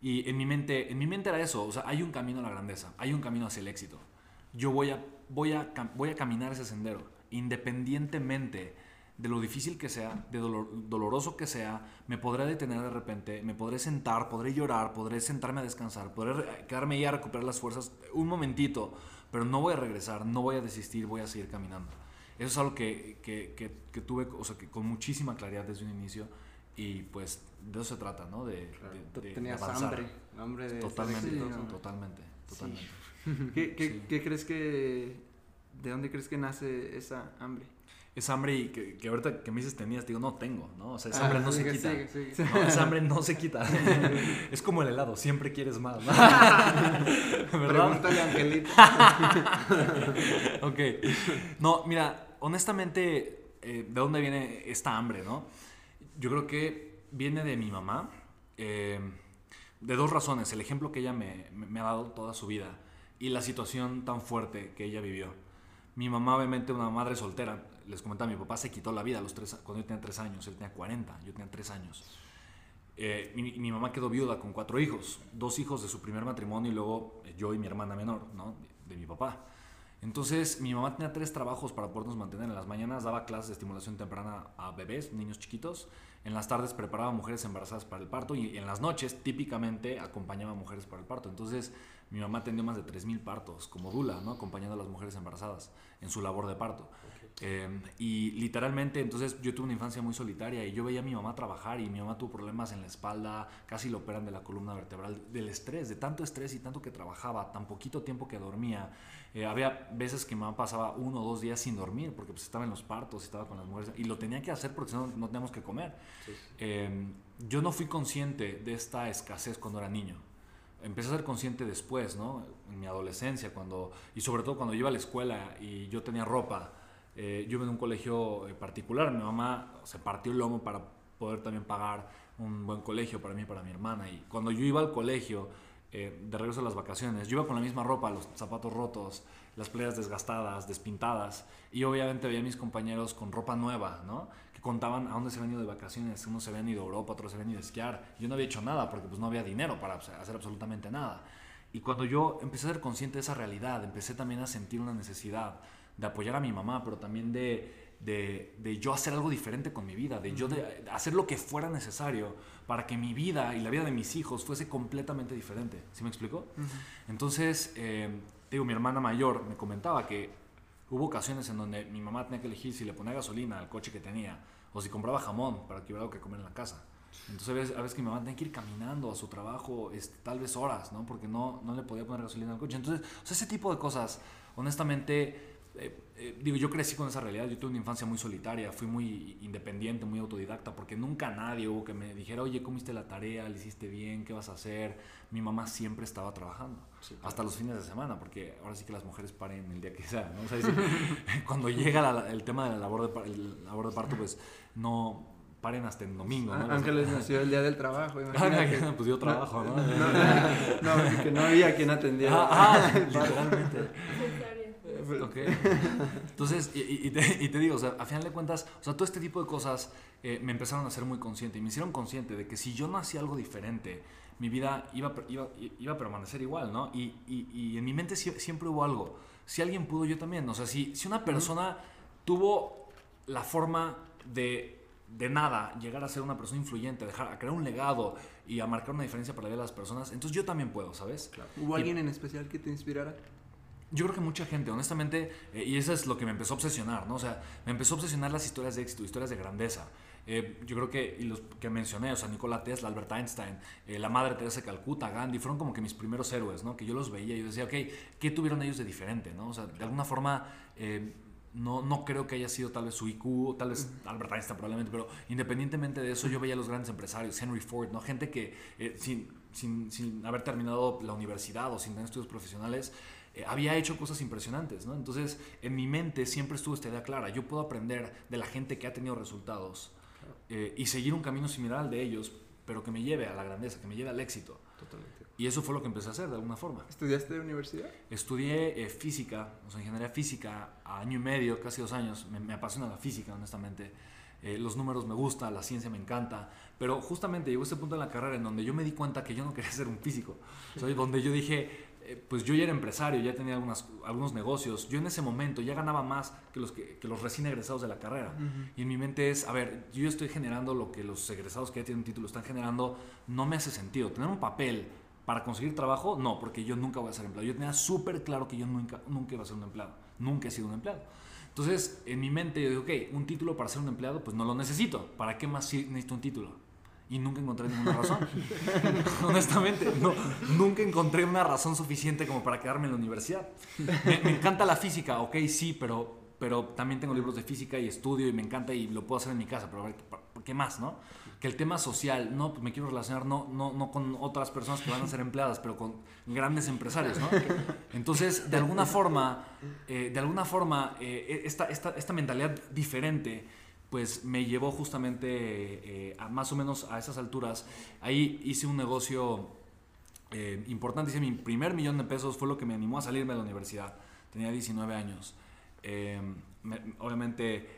Y en mi mente, en mi mente era eso, o sea, hay un camino a la grandeza, hay un camino hacia el éxito. Yo voy a, voy a, voy a caminar ese sendero, independientemente de lo difícil que sea, de dolor- doloroso que sea, me podré detener de repente, me podré sentar, podré llorar, podré sentarme a descansar, podré quedarme ahí a recuperar las fuerzas un momentito, pero no voy a regresar, no voy a desistir, voy a seguir caminando. Eso es algo que, que, que- que tuve, o sea, que con muchísima claridad desde un inicio y pues de eso se trata, ¿no? De, de- de- de
Tenías
avanzar.
hambre, hambre de
totalmente, totalmente.
¿Qué, qué,
Sí.
qué crees que... ¿De dónde crees que nace esa hambre?
Es hambre y que, que ahorita que me dices tenías, digo, no tengo, ¿no? O sea, esa
Ah,
hambre no se quita. No, esa hambre no se quita. [LAUGHS] es como el helado, siempre quieres más. ¿no? [LAUGHS]
Pregúntale a Angelito. [LAUGHS]
ok. No, mira, honestamente, eh, ¿de dónde viene esta hambre, no? Yo creo que viene de mi mamá. eh, de dos razones. El ejemplo que ella me, me- me ha dado toda su vida y la situación tan fuerte que ella vivió. Mi mamá, obviamente, una madre soltera. Les comentaba, mi papá se quitó la vida a los tres, cuando yo tenía tres años. Él tenía 40, yo tenía tres años. Eh, mi, mamá quedó viuda con cuatro hijos, dos hijos de su primer matrimonio y luego eh, yo y mi hermana menor, ¿no? De, de mi papá. Entonces, mi mamá tenía tres trabajos para podernos mantener. En las mañanas daba clases de estimulación temprana a bebés, niños chiquitos. En las tardes preparaba mujeres embarazadas para el parto y en las noches típicamente acompañaba a mujeres para el parto. Entonces, mi mamá atendió más de 3.000 partos como dula, ¿no? Acompañando a las mujeres embarazadas en su labor de parto. Eh, y literalmente, entonces yo tuve una infancia muy solitaria y yo veía a mi mamá trabajar y mi mamá tuvo problemas en la espalda, casi lo operan de la columna vertebral, del estrés, de tanto estrés y tanto que trabajaba, tan poquito tiempo que dormía. Eh, había veces que mi mamá pasaba uno o dos días sin dormir porque pues, estaba en los partos, estaba con las mujeres y lo tenía que hacer porque si no, no teníamos que comer. Eh, yo no fui consciente de esta escasez cuando era niño. Empecé a ser consciente después, ¿no? En mi adolescencia, cuando, y sobre todo cuando iba a la escuela y yo tenía ropa. Eh, yo iba en un colegio eh, particular, mi mamá se partió el lomo para poder también pagar un buen colegio para mí y para mi hermana. Y cuando yo iba al colegio, eh, de regreso a las vacaciones, yo iba con la misma ropa, los zapatos rotos, las playeras desgastadas, despintadas, y obviamente veía a mis compañeros con ropa nueva, ¿no? Que contaban a dónde se habían ido de vacaciones, unos se habían ido a Europa, otros se habían ido a esquiar. Yo no había hecho nada porque pues no había dinero para hacer absolutamente nada. Y cuando yo empecé a ser consciente de esa realidad, empecé también a sentir una necesidad de apoyar a mi mamá, pero también de, de, de yo hacer algo diferente con mi vida, de yo de hacer lo que fuera necesario para que mi vida y la vida de mis hijos fuese completamente diferente. ¿Sí me explico? Entonces, eh, digo, mi hermana mayor me comentaba que hubo ocasiones en donde mi mamá tenía que elegir si le ponía gasolina al coche que tenía o si compraba jamón para que hubiera algo que comer en la casa. Entonces, a veces, a veces que mi mamá tenía que ir caminando a su trabajo, este, tal vez horas, ¿no? Porque no, no le podía poner gasolina al coche. Entonces, o sea, ese tipo de cosas, honestamente, eh, eh, digo, yo crecí con esa realidad. Yo tuve una infancia muy solitaria, fui muy independiente, muy autodidacta, porque nunca nadie hubo que me dijera, oye, ¿cómo hiciste la tarea? ¿Le hiciste bien? ¿Qué vas a hacer? Mi mamá siempre estaba trabajando, hasta los fines de semana, porque ahora sí que las mujeres paren el día que sea, ¿no? O sea, es [LAUGHS] decir, cuando llega la- el tema de la labor de, el labor de parto, pues no paren hasta el domingo, ¿no?
Ángeles nació el día del trabajo, [LAUGHS] imagínate.
pues yo trabajo, ¿no?
No, no, que no había quien atendiera.
Ah, ah, [LAUGHS] literalmente.
Cesárea.
Ok. [LAUGHS] Entonces, y, y- te, y te digo, o sea, a final de cuentas, o sea, todo este tipo de cosas eh, me empezaron a hacer muy consciente y me hicieron consciente de que si yo no hacía algo diferente, mi vida iba, iba, iba a permanecer igual, ¿no? Y, y- y en mi mente sie- siempre hubo algo. Si alguien pudo, yo también. O sea, si, si una persona tuvo la forma de de nada llegar a ser una persona influyente, dejar, a crear un legado y a marcar una diferencia para la vida de las personas, entonces yo también puedo, ¿sabes?
¿Hubo alguien en especial que te inspirara?
Yo creo que mucha gente, honestamente, eh, y eso es lo que me empezó a obsesionar, ¿no? O sea, me empezó a obsesionar las historias de éxito, historias de grandeza. Eh, yo creo que, y los que mencioné, o sea, Nikola Tesla, Albert Einstein, eh, la Madre Teresa de Calcuta, Gandhi, fueron como que mis primeros héroes, ¿no? Que yo los veía y yo decía, ok, ¿qué tuvieron ellos de diferente, ¿no? O sea, de alguna forma, no, no creo que haya sido tal vez su IQ, tal vez Albert Einstein probablemente, pero independientemente de eso, yo veía a los grandes empresarios, Henry Ford, ¿no? Gente que sin, sin, sin haber terminado la universidad o sin tener estudios profesionales, eh, había hecho cosas impresionantes, ¿no? Entonces, en mi mente siempre estuvo esta idea clara, yo puedo aprender de la gente que ha tenido resultados eh, y seguir un camino similar al de ellos, pero que me lleve a la grandeza, que me lleve al éxito.
Totalmente.
Y eso fue lo que empecé a hacer de alguna forma.
¿Estudiaste de universidad?
Estudié eh, física, o sea, ingeniería física, a año y medio, casi dos años. Me, me apasiona la física, honestamente. los números me gustan, la ciencia me encanta, pero justamente llegó ese punto en la carrera en donde yo me di cuenta que yo no quería ser un físico, o sea, donde yo dije, eh, pues yo ya era empresario, ya tenía algunas, algunos negocios. Yo en ese momento ya ganaba más que los, que, los recién egresados de la carrera. Y en mi mente es, a ver, yo estoy generando lo que los egresados que ya tienen un título están generando, no me hace sentido. Tener un papel para conseguir trabajo, no, porque yo nunca voy a ser empleado. Yo tenía súper claro que yo nunca, nunca iba a ser un empleado. Nunca he sido un empleado. Entonces, en mi mente yo digo, ok, un título para ser un empleado, pues no lo necesito. ¿Para qué más necesito un título? Y nunca encontré ninguna razón. [LAUGHS] Honestamente, no, nunca encontré una razón suficiente como para quedarme en la universidad. Me, encanta la física, ok, sí, pero, pero también tengo libros de física y estudio y me encanta y lo puedo hacer en mi casa, pero a ver, ¿qué más, no? Que el tema social, no, pues me quiero relacionar no, no, no con otras personas que van a ser empleadas, pero con grandes empresarios, ¿no? Entonces, de alguna forma, eh, de alguna forma, eh, esta, esta, esta mentalidad diferente pues me llevó justamente eh, a más o menos a esas alturas. Ahí hice un negocio eh, importante, hice mi primer millón de pesos, fue lo que me animó a salirme de la universidad. Tenía 19 años. Eh, obviamente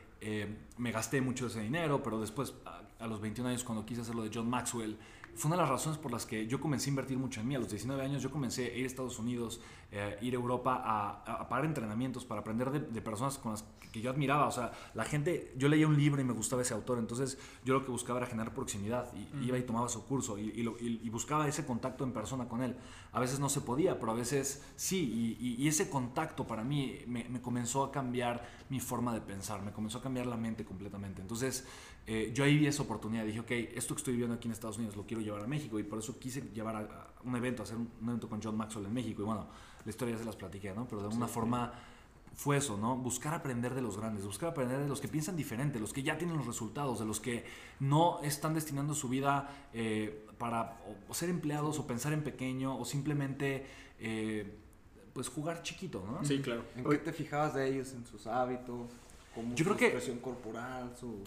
me gasté mucho ese dinero, pero después, a, a, los 21 años, cuando quise hacer lo de John Maxwell, fue una de las razones por las que yo comencé a invertir mucho en mí. A los 19 años yo comencé a ir a Estados Unidos, eh, ir a Europa a, pagar entrenamientos para aprender de, personas con las que, yo admiraba. O sea, la gente, yo leía un libro y me gustaba ese autor, entonces yo lo que buscaba era generar proximidad. Y, Iba y tomaba su curso y, buscaba ese contacto en persona con él. A veces no se podía, pero a veces sí. Y, ese contacto para mí me, me comenzó a cambiar mi forma de pensar, me comenzó a cambiar la mente completamente. Entonces, eh, yo ahí vi esa oportunidad. Dije, ok, esto que estoy viviendo aquí en Estados Unidos lo quiero llevar a México y por eso quise llevar a, un evento, hacer un, evento con John Maxwell en México. Y bueno, la historia ya se las platiqué, ¿no? Pero de alguna forma fue eso, ¿no? Buscar aprender de los grandes, buscar aprender de los que piensan diferente, los que ya tienen los resultados, de los que no están destinando su vida eh, para o, ser empleados o pensar en pequeño o simplemente... Eh, pues jugar chiquito, ¿no?
Sí, claro.
¿En qué te fijabas de ellos? ¿En sus hábitos? Como
Yo
su
creo que
expresión corporal, su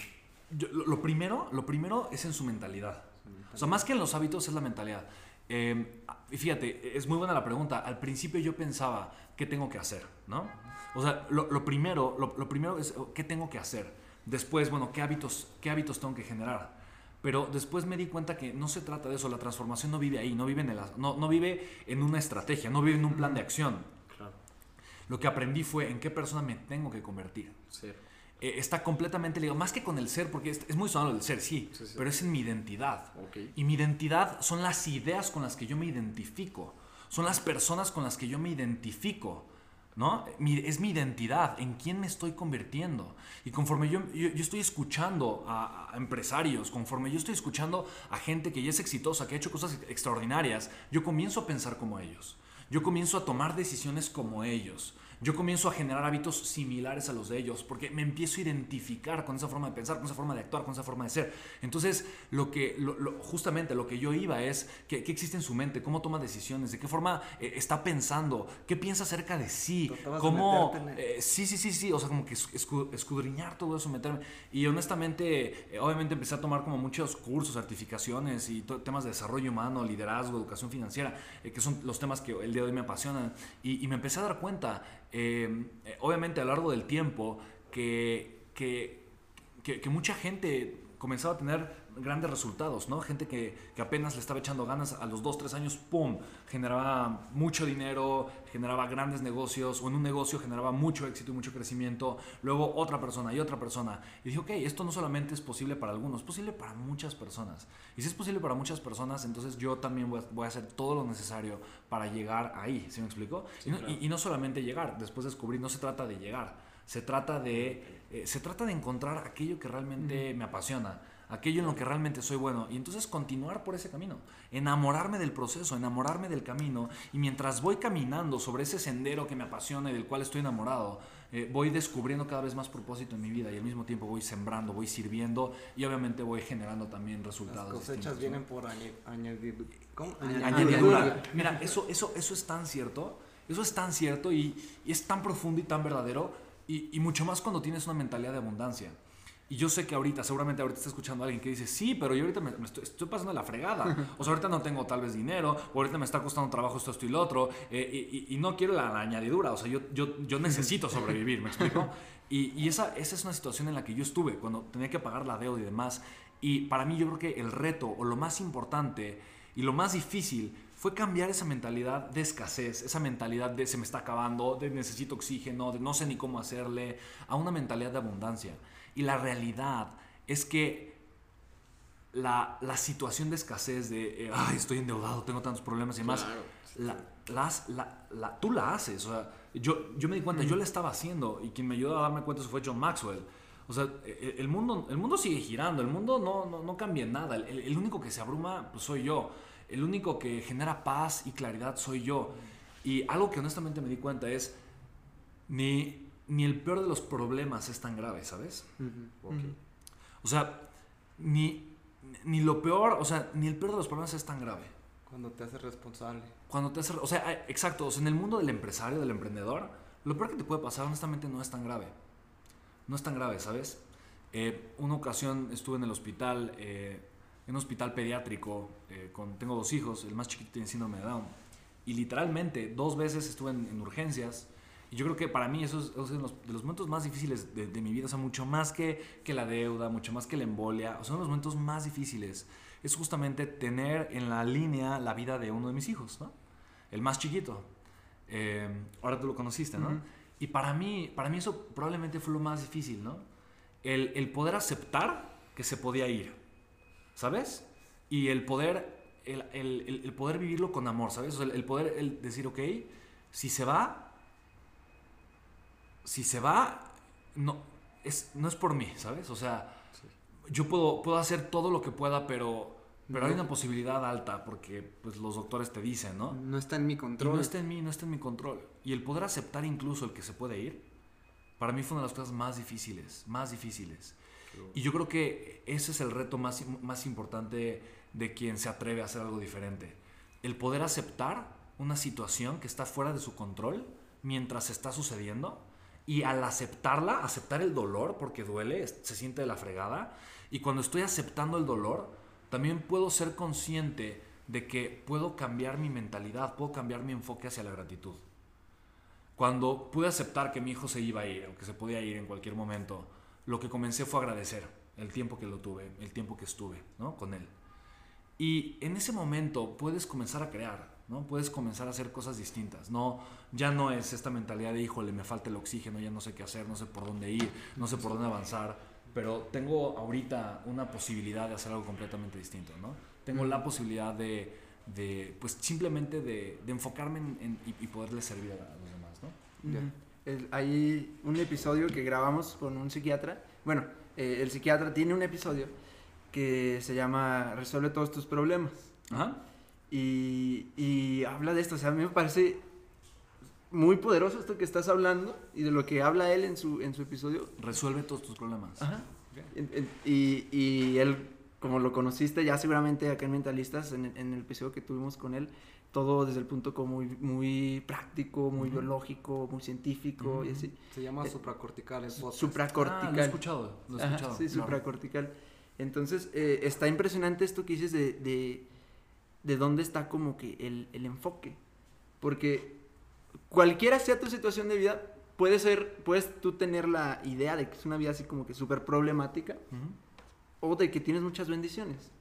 lo, primero, lo primero es en su mentalidad. O sea, más que en los hábitos es la mentalidad. Eh, y fíjate, es muy buena la pregunta. Al principio yo pensaba, ¿qué tengo que hacer? ¿No? O sea, lo, primero, lo, primero es, ¿qué tengo que hacer? Después, bueno, ¿qué hábitos, ¿qué hábitos tengo que generar? Pero después me di cuenta que no se trata de eso. La transformación no vive ahí, no vive en, el, no, no vive en una estrategia, no vive en un plan de acción. Lo que aprendí fue en qué persona me tengo que convertir.
Sí.
Eh, está completamente ligado, más que con el ser, porque es, muy sonado el ser, sí, pero es en mi identidad. Y mi identidad son las ideas con las que yo me identifico, son las personas con las que yo me identifico. ¿No? es mi identidad, en quién me estoy convirtiendo. Y conforme yo, yo, estoy escuchando a, a, empresarios, conforme yo estoy escuchando a gente que ya es exitosa, que ha hecho cosas extraordinarias, yo comienzo a pensar como ellos. Yo comienzo a tomar decisiones como ellos yo comienzo a generar hábitos similares a los de ellos, porque me empiezo a identificar con esa forma de pensar, con esa forma de actuar, con esa forma de ser. Entonces, lo que, justamente lo que yo iba es, ¿qué, existe en su mente? ¿Cómo toma decisiones? ¿De qué forma eh, está pensando? ¿Qué piensa acerca de sí? ¿Cómo? Eh, sí, sí, sí, sí, o sea, como que escudriñar todo eso, meterme. Y honestamente, eh, obviamente empecé a tomar como muchos cursos, certificaciones y temas de desarrollo humano, liderazgo, educación financiera, que son los temas que el día de hoy me apasionan. y me empecé a dar cuenta eh, obviamente a lo largo del tiempo que, que, que, mucha gente comenzaba a tener grandes resultados, ¿no? Gente que, que apenas le estaba echando ganas a los 2, 3 años, ¡pum! Generaba mucho dinero, generaba grandes negocios, o en un negocio generaba mucho éxito y mucho crecimiento. Luego otra persona y otra persona. Y dije, ok, esto no solamente es posible para algunos, es posible para muchas personas. Y si es posible para muchas personas, entonces yo también voy a, voy a hacer todo lo necesario para llegar ahí, ¿sí me explico? y, no, y- y no solamente llegar, después descubrir, no se trata de llegar, se trata de, eh, se trata de encontrar aquello que realmente me apasiona, aquello en lo que realmente soy bueno y entonces continuar por ese camino, enamorarme del proceso, enamorarme del camino y mientras voy caminando sobre ese sendero que me apasiona y del cual estoy enamorado, eh, voy descubriendo cada vez más propósito en mi vida y al mismo tiempo voy sembrando, voy sirviendo y obviamente voy generando también
Las
resultados.
cosechas
distintos, ¿no?
vienen por.
Añadidura.
Añadidura. Mira, eso, eso, eso es tan cierto, eso es tan cierto y, y es tan profundo y tan verdadero y, y mucho más cuando tienes una mentalidad de abundancia. Y yo sé que ahorita, seguramente ahorita está escuchando a alguien que dice, sí, pero yo ahorita me, me estoy, estoy pasando la fregada. O sea, ahorita no tengo tal vez dinero, o ahorita me está costando trabajo esto, esto y lo otro, eh, y, y- no quiero la, la añadidura. O sea, yo, yo, yo necesito sobrevivir, ¿me explico? Y, y esa, esa es una situación en la que yo estuve, cuando tenía que pagar la deuda y demás. Y para mí yo creo que el reto, o lo más importante, y lo más difícil fue cambiar esa mentalidad de escasez, esa mentalidad de se me está acabando, de necesito oxígeno, de no sé ni cómo hacerle, a una mentalidad de abundancia. Y la realidad es que la, la situación de escasez, de eh, Ay, estoy endeudado, tengo tantos problemas y demás, la, las- la- la- tú la haces. O sea, yo, yo me di cuenta, yo la estaba haciendo y quien me ayudó a darme cuenta fue John Maxwell. O sea, e- el mundo, el mundo sigue girando, el mundo no, no, no cambia nada. El- el único que se abruma pues, soy yo. El único que genera paz y claridad soy yo. Y algo que honestamente me di cuenta es, ni, ni el peor de los problemas es tan grave, ¿sabes?
Ujú.
O sea, ni, ni lo peor, o sea, ni el peor de los problemas es tan grave.
Cuando te haces responsable.
Cuando te hace, o sea, exacto, o sea, en el mundo del empresario, del emprendedor, lo peor que te puede pasar, honestamente, no es tan grave. No es tan grave, ¿sabes? Eh, una ocasión estuve en el hospital, eh, en un hospital pediátrico, eh, con, tengo dos hijos, el más chiquito tiene síndrome de Down, y literalmente dos veces estuve en, en urgencias, y yo creo que para mí eso es, eso es de, los, de los momentos más difíciles de, de mi vida, o sea, mucho más que, que la deuda, mucho más que la embolia, o sea, son los momentos más difíciles. Es justamente tener en la línea la vida de uno de mis hijos, ¿no? El más chiquito. Eh, ahora tú lo conociste, ¿no?
Ujú.
Y para mí, para mí eso probablemente fue lo más difícil, ¿no? El, el poder aceptar que se podía ir, ¿sabes? Y el poder, el, el- el- poder vivirlo con amor, ¿sabes? O sea, el, poder el decir, ok, si se va, si se va, no es, no es por mí, ¿sabes? O sea, yo puedo, puedo hacer todo lo que pueda, pero, pero hay una posibilidad alta porque pues, los doctores te dicen, ¿no?
No está en mi
Y
control.
no está en mí, no está en mi control. Y el poder aceptar incluso el que se puede ir, para mí fue una de las cosas más difíciles, más difíciles. Y yo creo que ese es el reto más, más importante de quien se atreve a hacer algo diferente. El poder aceptar una situación que está fuera de su control mientras está sucediendo y al aceptarla, aceptar el dolor, porque duele, se siente de la fregada, y cuando estoy aceptando el dolor, también puedo ser consciente de que puedo cambiar mi mentalidad, puedo cambiar mi enfoque hacia la gratitud. Cuando pude aceptar que mi hijo se iba a ir, o que se podía ir en cualquier momento, lo que comencé fue agradecer el tiempo que lo tuve, el tiempo que estuve ¿no? con él. Y en ese momento puedes comenzar a crear, ¿no? Puedes comenzar a hacer cosas distintas. No, ya no es esta mentalidad de, híjole, me falta el oxígeno, ya no sé qué hacer, no sé por dónde ir, no sé por dónde avanzar, pero tengo ahorita una posibilidad de hacer algo completamente distinto, ¿no? Tengo la posibilidad de, de, pues simplemente de, de enfocarme en, en- y, y poderle servir a, a los demás, ¿no?
El- hay un episodio que grabamos con un psiquiatra. Bueno, eh, el psiquiatra tiene un episodio que se llama Resuelve todos tus problemas.
Ajá.
Y, y habla de esto. O sea, a mí me parece muy poderoso esto que estás hablando y de lo que habla él en su, en su episodio.
Resuelve todos tus problemas.
Ajá. Y, y él, como lo conociste ya seguramente acá en Mentalistas, en, el- en el episodio que tuvimos con él, todo desde el punto como muy, muy práctico, muy
Ujú.
biológico, muy científico y
Ujú.
así.
Se llama
Eh,
supracortical podcast.
Supracortical.
Ah, lo he escuchado, lo he
Ajá,
escuchado.
sí,
claro.
supracortical. Entonces, eh, está impresionante esto que dices de, de, de dónde está como que el, el enfoque. Porque cualquiera sea tu situación de vida, puede ser, puedes tú tener la idea de que es una vida así como que súper problemática, o de que tienes muchas bendiciones.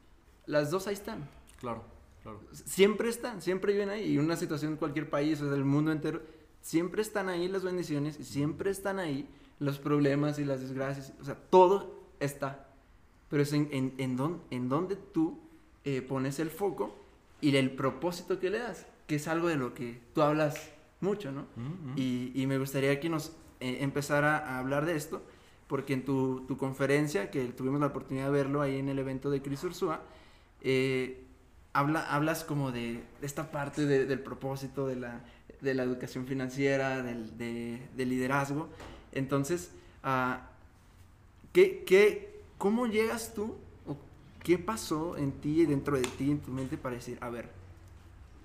Las dos ahí están.
Claro, claro.
Siempre están, siempre viven ahí. Y una situación en cualquier país o del mundo entero, siempre están ahí las bendiciones y siempre están ahí los problemas y las desgracias. O sea, todo está. Pero es en, en, en, don- en donde tú eh, pones el foco y el propósito que le das, que es algo de lo que tú hablas mucho, ¿no?
Mm.
Y, y me gustaría que nos eh, empezara a hablar de esto, porque en tu, tu conferencia, que tuvimos la oportunidad de verlo ahí en el evento de Cris Ursúa, eh, habla, hablas como de, esta parte de- del propósito, de la, de la educación financiera, del, de, del liderazgo. Entonces, ah, ¿qué, qué, ¿cómo llegas tú? ¿O qué pasó en ti, dentro de ti, en tu mente, para decir, a ver,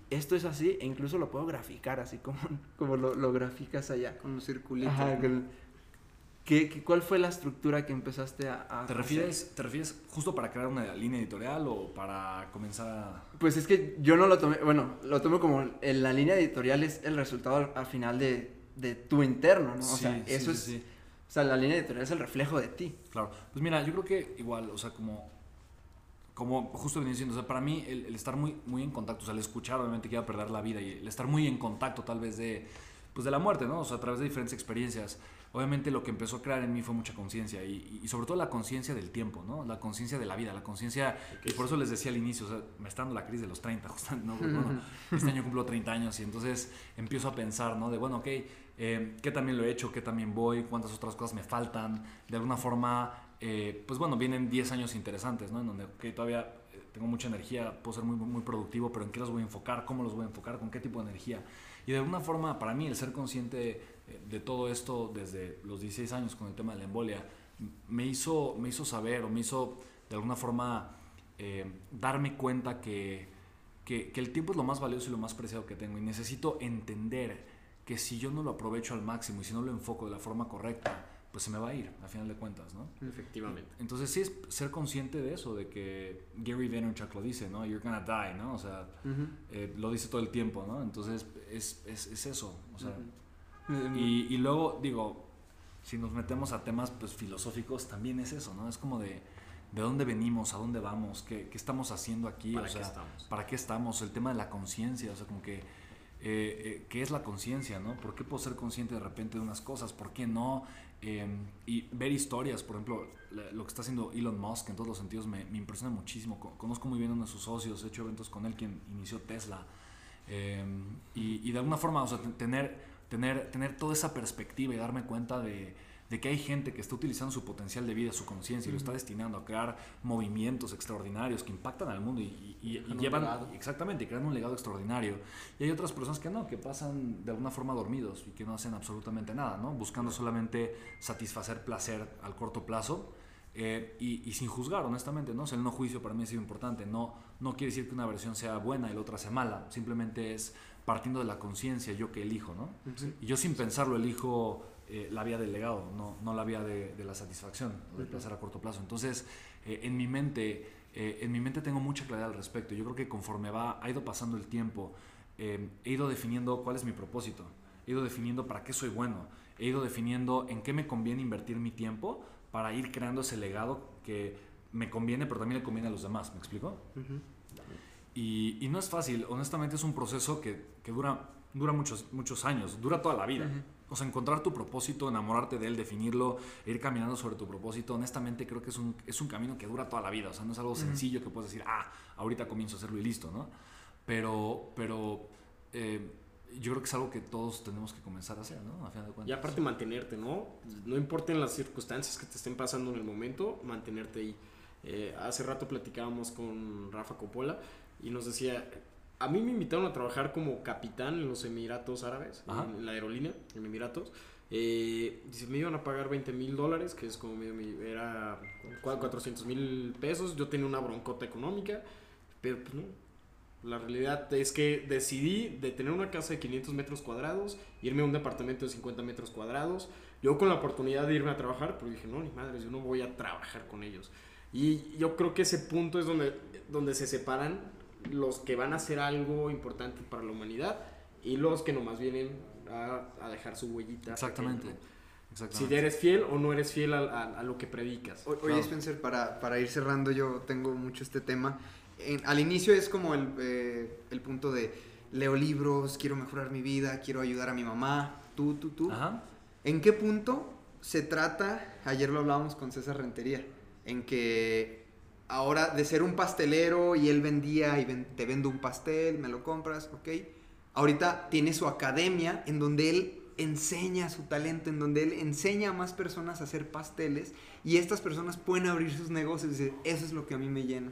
esto es así, e incluso lo puedo graficar así como, [LAUGHS] como lo, lo graficas allá?
Con los circulitos.
Ajá,
¿no?
con- ¿qué, qué, cuál fue la estructura que empezaste a, a
¿Te
hacer?
refieres, ¿Te refieres justo para crear una línea editorial o para comenzar a...?
Pues es que yo no lo tomé, bueno, lo tomo como en la línea editorial es el resultado al, al final de, de tu interno, ¿no? O
Sí,
sea,
sí,
eso
sí,
es,
sí.
o sea, la línea editorial es el reflejo de ti.
Claro. Pues mira, yo creo que igual, o sea, como, como justo venía diciendo, o sea, para mí el, el estar muy, muy en contacto, o sea, el escuchar obviamente que iba a perder la vida y el estar muy en contacto tal vez de, pues de la muerte, ¿no? O sea, a través de diferentes experiencias. Obviamente lo que empezó a crear en mí fue mucha conciencia y, y sobre todo la conciencia del tiempo, ¿no? La conciencia de la vida, la conciencia, y por eso les decía al inicio, o sea, me está dando la crisis de los 30, [LAUGHS] justamente, ¿no? Porque, bueno, [LAUGHS] este año cumplo 30 años y entonces empiezo a pensar, ¿no? De, bueno, ok, eh, ¿qué también lo he hecho? ¿Qué también voy? ¿Cuántas otras cosas me faltan? De alguna forma, eh, pues bueno, vienen 10 años interesantes, ¿no? En donde, ok, todavía eh, tengo mucha energía, puedo ser muy, muy productivo, pero ¿en qué los voy a enfocar? ¿Cómo los voy a enfocar? ¿Con qué tipo de energía? Y de alguna forma, para mí, el ser consciente eh, de todo esto desde los 16 años con el tema de la embolia, me hizo, me hizo saber o me hizo de alguna forma darme cuenta que, que, que el tiempo es lo más valioso y lo más preciado que tengo y necesito entender que si yo no lo aprovecho al máximo y si no lo enfoco de la forma correcta, pues se me va a ir, a final de cuentas, ¿no?
Efectivamente.
Entonces sí es ser consciente de eso, de que Gary Vaynerchuk lo dice, ¿no? You're gonna die, ¿no? O sea, eh, lo dice todo el tiempo, ¿no? Entonces es, es, es eso, o sea,
Mm,
y, y luego digo, si nos metemos a temas pues filosóficos, también es eso, ¿no? Es como de, de dónde venimos, a dónde vamos, qué, qué estamos haciendo aquí,
¿Para
o
qué
sea,
estamos?
para qué estamos, el tema de la conciencia, o sea, como que, eh, eh, ¿qué es la conciencia, no? ¿Por qué puedo ser consciente de repente de unas cosas? ¿Por qué no? Eh, y ver historias, por ejemplo, lo que está haciendo Elon Musk en todos los sentidos me, me impresiona muchísimo. Co- Conozco muy bien a uno de sus socios, he hecho eventos con él, quien inició Tesla. Eh, y, y de alguna forma, o sea, ten- tener, tener, tener toda esa perspectiva y darme cuenta de, de que hay gente que está utilizando su potencial de vida, su conciencia y lo está destinando a crear movimientos extraordinarios que impactan al mundo y, y- y- y
Dejan un
llevan,
legado.
exactamente, crean un legado extraordinario. Y hay otras personas que no, que pasan de alguna forma dormidos y que no hacen absolutamente nada, ¿no? Buscando solamente satisfacer placer al corto plazo. eh, y, y sin juzgar, honestamente, ¿no? O sea, el no juicio para mí ha sido importante. No, no quiere decir que una versión sea buena y la otra sea mala. Simplemente es partiendo de la conciencia, yo que elijo, ¿no? Y yo sin pensarlo elijo eh, la vía del legado, no, no la vía de, de la satisfacción, o del placer a corto plazo. Entonces, eh, en mi mente, eh, en mi mente tengo mucha claridad al respecto. Yo creo que conforme va, ha ido pasando el tiempo, he ido definiendo cuál es mi propósito, he ido definiendo para qué soy bueno, he ido definiendo en qué me conviene invertir mi tiempo para ir creando ese legado que me conviene, pero también le conviene a los demás. ¿Me explico? Y no es fácil, honestamente es un proceso que, que dura, dura muchos, muchos años, dura toda la vida. O sea, encontrar tu propósito, enamorarte de él, definirlo, ir caminando sobre tu propósito, honestamente creo que es un, es un camino que dura toda la vida. O sea, no es algo sencillo que puedes decir, ah, ahorita comienzo a hacerlo y listo, ¿no? Pero, pero eh, yo creo que es algo que todos tenemos que comenzar a hacer, ¿no? A final de
Y
cuentas.
aparte mantenerte, ¿no? No importen las circunstancias que te estén pasando en el momento, mantenerte ahí. Eh, hace rato platicábamos con Rafa Coppola y nos decía, a mí me invitaron a trabajar como capitán en los Emiratos Árabes,
Ajá.
en la aerolínea, en Emiratos. Eh, me iban a pagar 20 mil dólares, que es como medio era 400 mil pesos. Yo tenía una broncota económica, pero pues no. La realidad es que decidí de tener una casa de 500 metros cuadrados, irme a un departamento de 50 metros cuadrados. Yo con la oportunidad de irme a trabajar, pero dije, no, ni madres, yo no voy a trabajar con ellos. Y yo creo que ese punto es donde, donde se separan los que van a hacer algo importante para la humanidad y los que nomás vienen a, a dejar su huellita.
Exactamente.
¿no? Si
Exactamente.
eres fiel o no eres fiel a, a- a lo que predicas.
O- Oye,
Claro.
Spencer, para, para ir cerrando, yo tengo mucho este tema. En- al inicio es como el, eh, el punto de leo libros, quiero mejorar mi vida, quiero ayudar a mi mamá, tú, tú, tú.
Ajá.
¿En qué punto se trata, ayer lo hablábamos con César Rentería, en que ahora de ser un pastelero y él vendía y ven- te vendo un pastel, me lo compras, ok. Ahorita tiene su academia en donde él enseña su talento, en donde él enseña a más personas a hacer pasteles y estas personas pueden abrir sus negocios y decir, eso es lo que a mí me llena.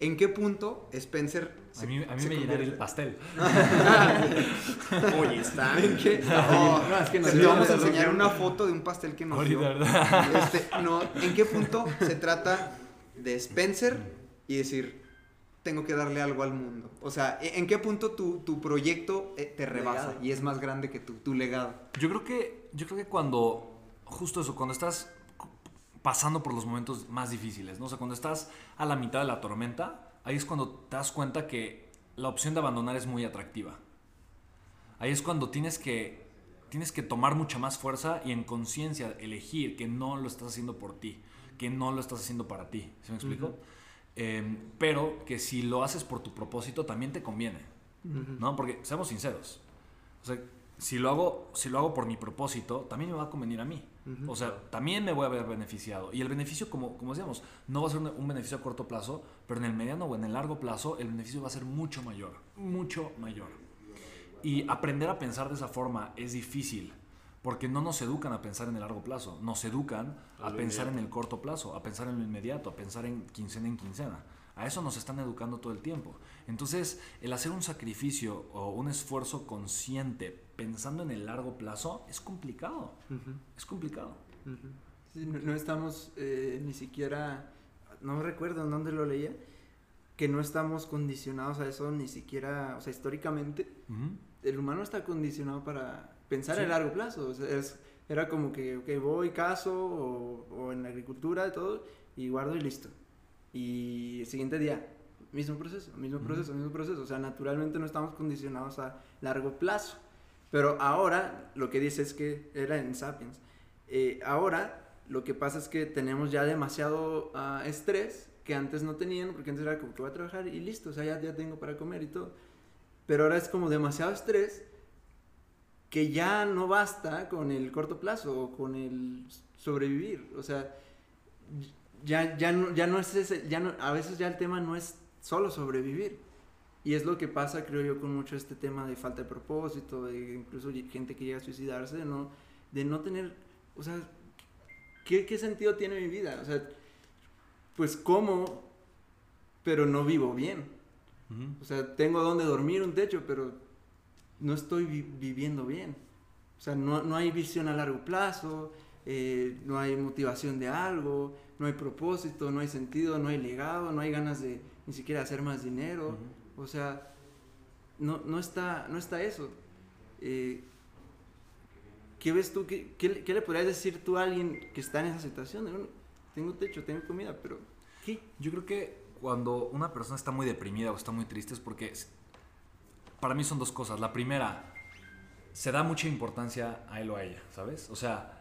¿En qué punto Spencer
A mí, a mí
se
me llenaría el pastel. [LAUGHS]
Oye, está. [LAUGHS]
¿En qué? No,
No, es que nos
te
dio
vamos a enseñar una foto de un pastel que nos dio. Este, no, ¿En qué punto se trata de Spencer y decir, tengo que darle algo al mundo? O sea, ¿en qué punto tu, tu proyecto eh, te rebasa
Legado.
y es más grande que tu, tu legado?
Yo creo que, yo creo que cuando, justo eso, cuando estás pasando por los momentos más difíciles, ¿no? O sea, cuando estás a la mitad de la tormenta, ahí es cuando te das cuenta que la opción de abandonar es muy atractiva. Ahí es cuando tienes que, tienes que tomar mucha más fuerza y en conciencia elegir que no lo estás haciendo por ti, que no lo estás haciendo para ti. ¿Se me explico? Eh, pero que si lo haces por tu propósito también te conviene. ¿no? Porque seamos sinceros. O sea, si lo hago, si lo hago por mi propósito, también me va a convenir a mí. O sea, también me voy a ver beneficiado. Y el beneficio, como, como decíamos, no va a ser un, un beneficio a corto plazo, pero en el mediano o en el largo plazo, el beneficio va a ser mucho mayor. Mucho mayor. Y aprender a pensar de esa forma es difícil. Porque no nos educan a pensar en el largo plazo, nos educan a
A
pensar en
inmediato.
el corto plazo, a pensar en lo inmediato, a pensar en quincena en quincena. A eso nos están educando todo el tiempo. Entonces, el hacer un sacrificio o un esfuerzo consciente pensando en el largo plazo es complicado. Es complicado.
Sí, no, no estamos eh, ni siquiera, no recuerdo en dónde lo leía, que no estamos condicionados a eso ni siquiera, o sea, históricamente,
Ujú.
El humano está condicionado para pensar
Sí.
a largo plazo. O sea, es- era como que, ok, voy, caso, o, o en la agricultura todo, y guardo y listo. Y el siguiente día, mismo proceso, mismo proceso, mismo proceso. O sea, naturalmente no estamos condicionados a largo plazo. Pero ahora, lo que dice es que era en Sapiens. eh, ahora, lo que pasa es que tenemos ya demasiado ah, estrés que antes no tenían, porque antes era como que voy a trabajar y listo, o sea, ya, ya tengo para comer y todo. Pero ahora es como demasiado estrés que ya no basta con el corto plazo o con el sobrevivir. O sea, ya, ya, no, ya no es ese, ya no, a veces ya el tema no es solo sobrevivir. Y es lo que pasa, creo yo, con mucho este tema de falta de propósito, de incluso gente que llega a suicidarse, de no, de no tener, o sea, ¿qué, ¿qué sentido tiene mi vida? O sea, pues como, pero no vivo bien.
Ujú.
O sea, tengo donde dormir, un techo, pero no estoy vi- viviendo bien. O sea, no, no hay visión a largo plazo, eh, no hay motivación de algo, no hay propósito, no hay sentido, no hay legado, no hay ganas de ni siquiera hacer más dinero. O sea, no, no, está, no está eso. Eh, ¿Qué ves tú? ¿Qué, qué, le- qué le podrías decir tú a alguien que está en esa situación? Tengo techo, tengo comida, pero ¿qué?
Yo creo que cuando una persona está muy deprimida o está muy triste es porque para mí son dos cosas. La primera, se da mucha importancia a él o a ella, ¿sabes? O sea,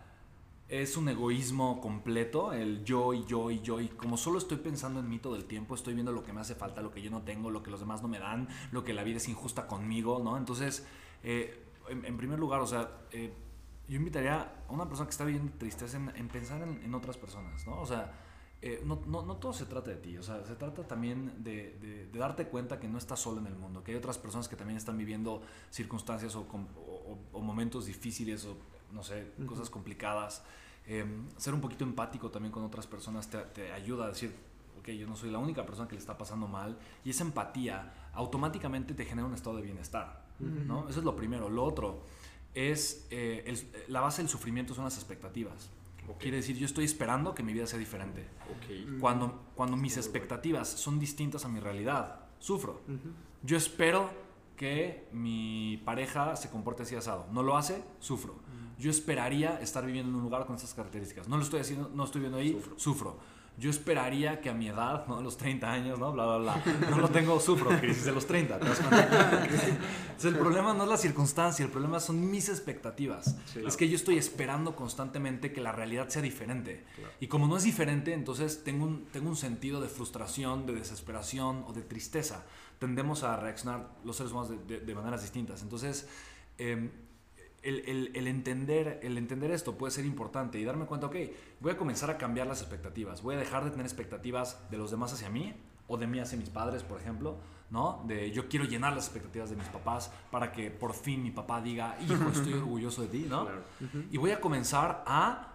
es un egoísmo completo, el yo y yo y yo, y como solo estoy pensando en mí todo el tiempo, estoy viendo lo que me hace falta, lo que yo no tengo, lo que los demás no me dan, lo que la vida es injusta conmigo, ¿no? Entonces, eh, en, en primer lugar, o sea, eh, yo invitaría a una persona que está viviendo tristeza en, en pensar en, en otras personas, ¿no? O sea, eh, no, no, no todo se trata de ti, o sea, se trata también de, de- de darte cuenta que no estás solo en el mundo, que hay otras personas que también están viviendo circunstancias o, o- o- momentos difíciles o, no sé, cosas complicadas. Eh, ser un poquito empático también con otras personas te, te ayuda a decir, ok, yo no soy la única persona que le está pasando mal, y esa empatía automáticamente te genera un estado de bienestar, ¿no? Eso es lo primero. Lo otro es, eh, el- la base del sufrimiento son las expectativas.
Ok.
Quiere decir, yo estoy esperando que mi vida sea diferente.
Ok.
Cuando, cuando mis expectativas son distintas a mi realidad, sufro. Yo espero que mi pareja se comporte así asado. No lo hace, sufro. Yo esperaría estar viviendo en un lugar con estas características. No lo estoy haciendo, no estoy viendo ahí, sufro. Yo esperaría que a mi edad, ¿no? A los 30 años, ¿no? Bla, bla, bla. No lo tengo, sufro crisis de los 30. ¿te das cuenta? Entonces, el problema no es la circunstancia, el problema son mis expectativas. Es que yo estoy esperando constantemente que la realidad sea diferente. Y como no es diferente, entonces tengo un, tengo un sentido de frustración, de desesperación o de tristeza. Tendemos a reaccionar los seres humanos de, de- de maneras distintas. Entonces, em, el, el- el entender, el entender esto puede ser importante y darme cuenta, ok, voy a comenzar a cambiar las expectativas, voy a dejar de tener expectativas de los demás hacia mí o de mí hacia mis padres, por ejemplo, ¿no? De yo quiero llenar las expectativas de mis papás para que por fin mi papá diga, hijo, estoy [LAUGHS] orgulloso de ti, ¿no? Y voy a comenzar a